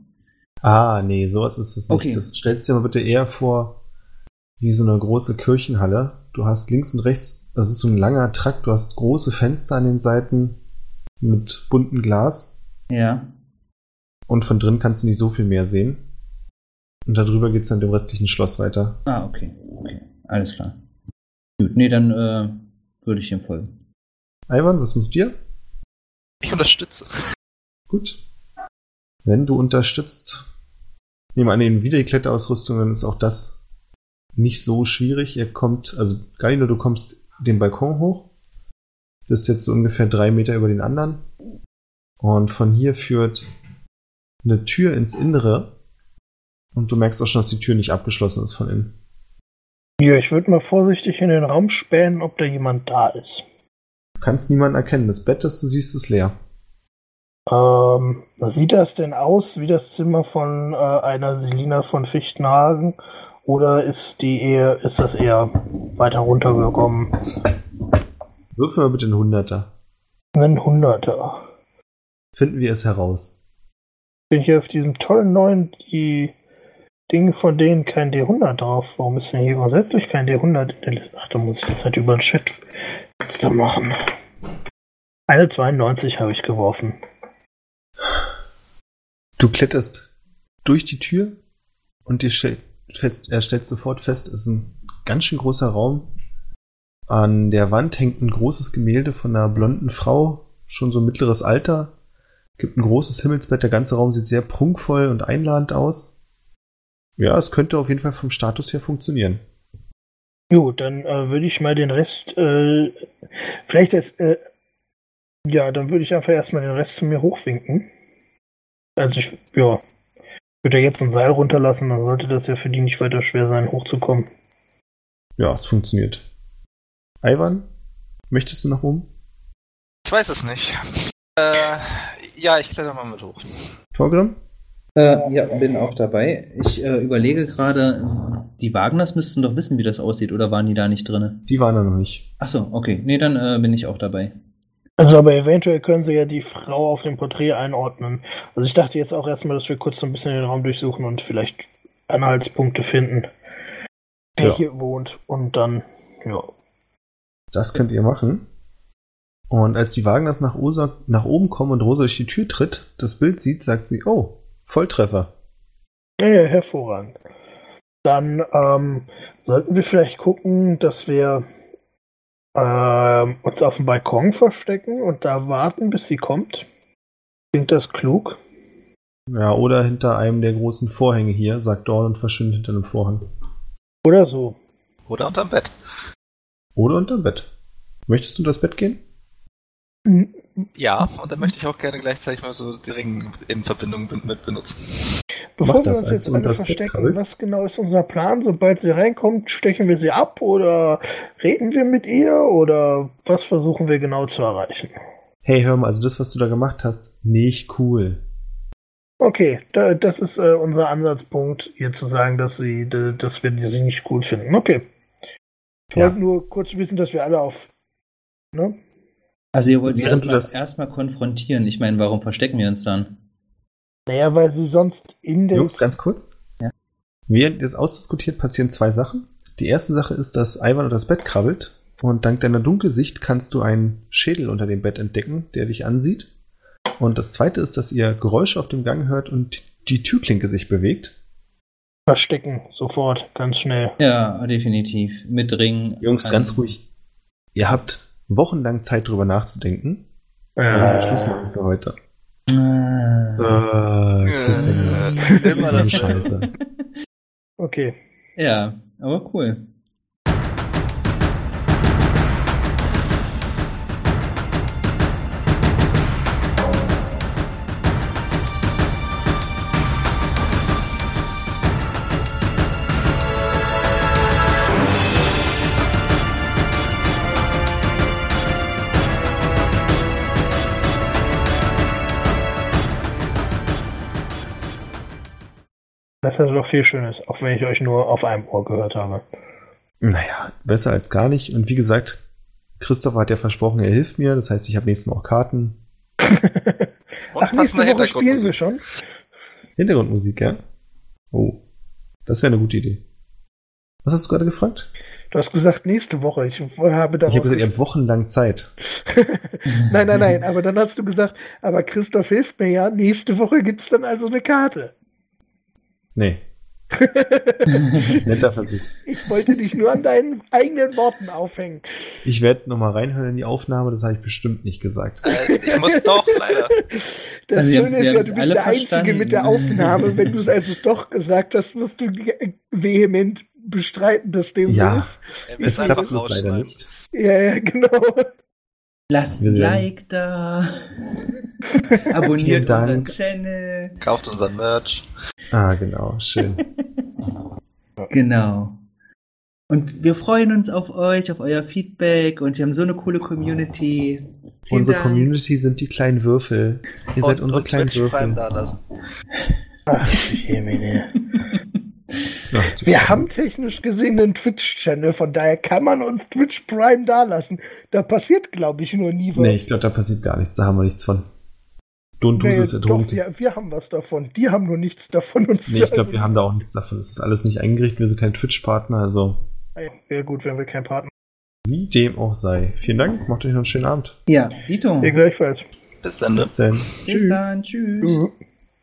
Ah, nee, sowas ist es nicht. Okay. Das stellst dir mal bitte eher vor wie so eine große Kirchenhalle. Du hast links und rechts, das ist so ein langer Trakt, du hast große Fenster an den Seiten mit buntem Glas Ja. und von drin kannst du nicht so viel mehr sehen. Und darüber geht's dann dem restlichen Schloss weiter. Ah, okay. Okay. Alles klar. Gut, nee, dann äh, würde ich ihm folgen. Ivan, was mit dir? Ich unterstütze. Gut. Wenn du unterstützt, nehme an den wieder die Kletterausrüstung, dann ist auch das nicht so schwierig. Ihr kommt, also Galino, du kommst den Balkon hoch, bist jetzt so ungefähr drei Meter über den anderen und von hier führt eine Tür ins Innere und du merkst auch schon, dass die Tür nicht abgeschlossen ist von innen. Ja, ich würde mal vorsichtig in den Raum spähen, ob da jemand da ist. Du kannst niemanden erkennen. Das Bett, das du siehst, ist leer. Ähm, sieht das denn aus wie das Zimmer von äh, einer Selina von Fichtenhagen? Oder ist die eher, ist das eher weiter runtergekommen? Würfel mal bitte einen Hunderter. Ein Hunderter. Finden wir es heraus. Bin hier auf diesem tollen neuen, die Dinge von denen kein D100 drauf. Warum ist denn hier grundsätzlich kein D100 in der Liste? Ach, da muss ich das halt über den Chat da machen. Eine 92 habe ich geworfen. Du kletterst durch die Tür und dir fest, er stellt sofort fest, es ist ein ganz schön großer Raum. An der Wand hängt ein großes Gemälde von einer blonden Frau, schon so mittleres Alter. Gibt ein großes Himmelsbett, der ganze Raum sieht sehr prunkvoll und einladend aus. Ja, es könnte auf jeden Fall vom Status her funktionieren. Gut, dann äh, würde ich mal den Rest, äh, vielleicht jetzt, äh, ja, dann würde ich einfach erstmal den Rest zu mir hochwinken. Also ich, ja, würde ja jetzt ein Seil runterlassen, dann sollte das ja für die nicht weiter schwer sein, hochzukommen. Ja, es funktioniert. Ivan, möchtest du nach oben? Ich weiß es nicht. Äh, ja, ich kletter mal mit hoch. Torgrim? Äh, ja, bin auch dabei. Ich äh, überlege gerade, die Wagners müssten doch wissen, wie das aussieht, oder waren die da nicht drin? Die waren da noch nicht. Achso, okay. Nee, dann äh, bin ich auch dabei. Also aber eventuell können sie ja die Frau auf dem Porträt einordnen. Also ich dachte jetzt auch erstmal, dass wir kurz so ein bisschen den Raum durchsuchen und vielleicht Anhaltspunkte finden, wer Ja. hier wohnt und dann, ja. Das könnt ihr machen. Und als die Wagners nach, Osa, nach oben kommen und Rosa durch die Tür tritt, das Bild sieht, sagt sie, oh, Volltreffer. Ja, ja, hervorragend. Dann ähm, sollten wir vielleicht gucken, dass wir ähm, uns auf dem Balkon verstecken und da warten, bis sie kommt. Klingt das klug? Ja, oder hinter einem der großen Vorhänge hier, sagt Dawn und verschwindet hinter einem Vorhang. Oder so. Oder unterm Bett. Oder unterm Bett. Möchtest du das Bett gehen? Ja, und dann möchte ich auch gerne gleichzeitig mal so die Ring in Verbindung mit benutzen. Bevor Mach wir das, uns jetzt alle verstecken, was genau ist unser Plan? Sobald sie reinkommt, stechen wir sie ab oder reden wir mit ihr oder was versuchen wir genau zu erreichen? Hey, hör mal, also das, was du da gemacht hast, nicht cool. Okay, da, das ist äh, unser Ansatzpunkt, ihr zu sagen, dass sie, dass wir sie nicht cool finden. Okay. Ich Ja. wollte nur kurz wissen, dass wir alle auf. Ne? Also ihr wollt sie erstmal das- erstmal konfrontieren. Ich meine, warum verstecken wir uns dann? Naja, weil sie sonst in der. Jungs, ganz kurz. Ja. Während das ausdiskutiert, passieren zwei Sachen. Die erste Sache ist, dass Ivan unter das Bett krabbelt und dank deiner Dunkelsicht kannst du einen Schädel unter dem Bett entdecken, der dich ansieht. Und das zweite ist, dass ihr Geräusche auf dem Gang hört und die Türklinke sich bewegt. verstecken, sofort, ganz schnell. Ja, definitiv. Mit Ring. Jungs, an- ganz ruhig. Ihr habt wochenlang Zeit drüber nachzudenken. Äh, Schluss machen für heute. Ah. Äh, Cliffhanger. Äh, So eine das. Scheiße. okay. Ja, aber cool. Das ist doch viel Schönes, auch wenn ich euch nur auf einem Ohr gehört habe. Naja, besser als gar nicht. Und wie gesagt, Christoph hat ja versprochen, er hilft mir. Das heißt, ich habe nächstes Mal auch Karten. Und Ach, nächste Woche spielen wir Hintergrundmusik. schon. Hintergrundmusik, ja? Oh, das wäre eine gute Idee. Was hast du gerade gefragt? Du hast gesagt nächste Woche. Ich habe daraus Ich habe gesagt, ihr habt wochenlang Zeit. nein, nein, nein. Aber dann hast du gesagt, aber Christoph hilft mir ja. Nächste Woche gibt's dann also eine Karte. Nee, netter Versuch. Ich wollte dich nur an deinen eigenen Worten aufhängen. Ich werde nochmal reinhören in die Aufnahme, das habe ich bestimmt nicht gesagt. Äh, ich muss doch, leider. Das Also, Schöne ist ja, du bist der Einzige verstanden. mit der Aufnahme. Wenn du es also doch gesagt hast, wirst du vehement bestreiten, dass dem so Ja, ist. Er will es klappt bloß leider nicht. Ja, ja, genau. Lasst ein. Like da. Abonniert unseren. Channel. Kauft unseren Merch. Ah, genau, schön. Genau. Und wir freuen uns auf euch, auf euer Feedback und wir haben so eine coole Community. Vielen unsere Dank. Community sind die kleinen Würfel. Ihr seid Und- unsere und kleinen Würfel. da lassen. Ach, Jemine. Ja, Wir haben technisch gesehen einen Twitch-Channel, von daher kann man uns Twitch Prime dalassen. Da passiert, glaube ich, nur nie was. Nee, ich glaube, da passiert gar nichts. Da haben wir nichts von. Du und du Nee, es doch, ertrunken. wir, wir haben was davon. Die haben nur nichts davon. Uns Nee, ich glaube, wir haben da auch nichts davon. Es ist alles nicht eingerichtet. Wir sind kein Twitch-Partner. Also, Ja, gut, wenn wir keinen Partner wie dem auch sei. Vielen Dank. Macht euch noch einen schönen Abend. Ja, Dito. haben. Gleichfalls. Bis dann. ne? Bis dann. Bis dann. Tschüss. Mhm.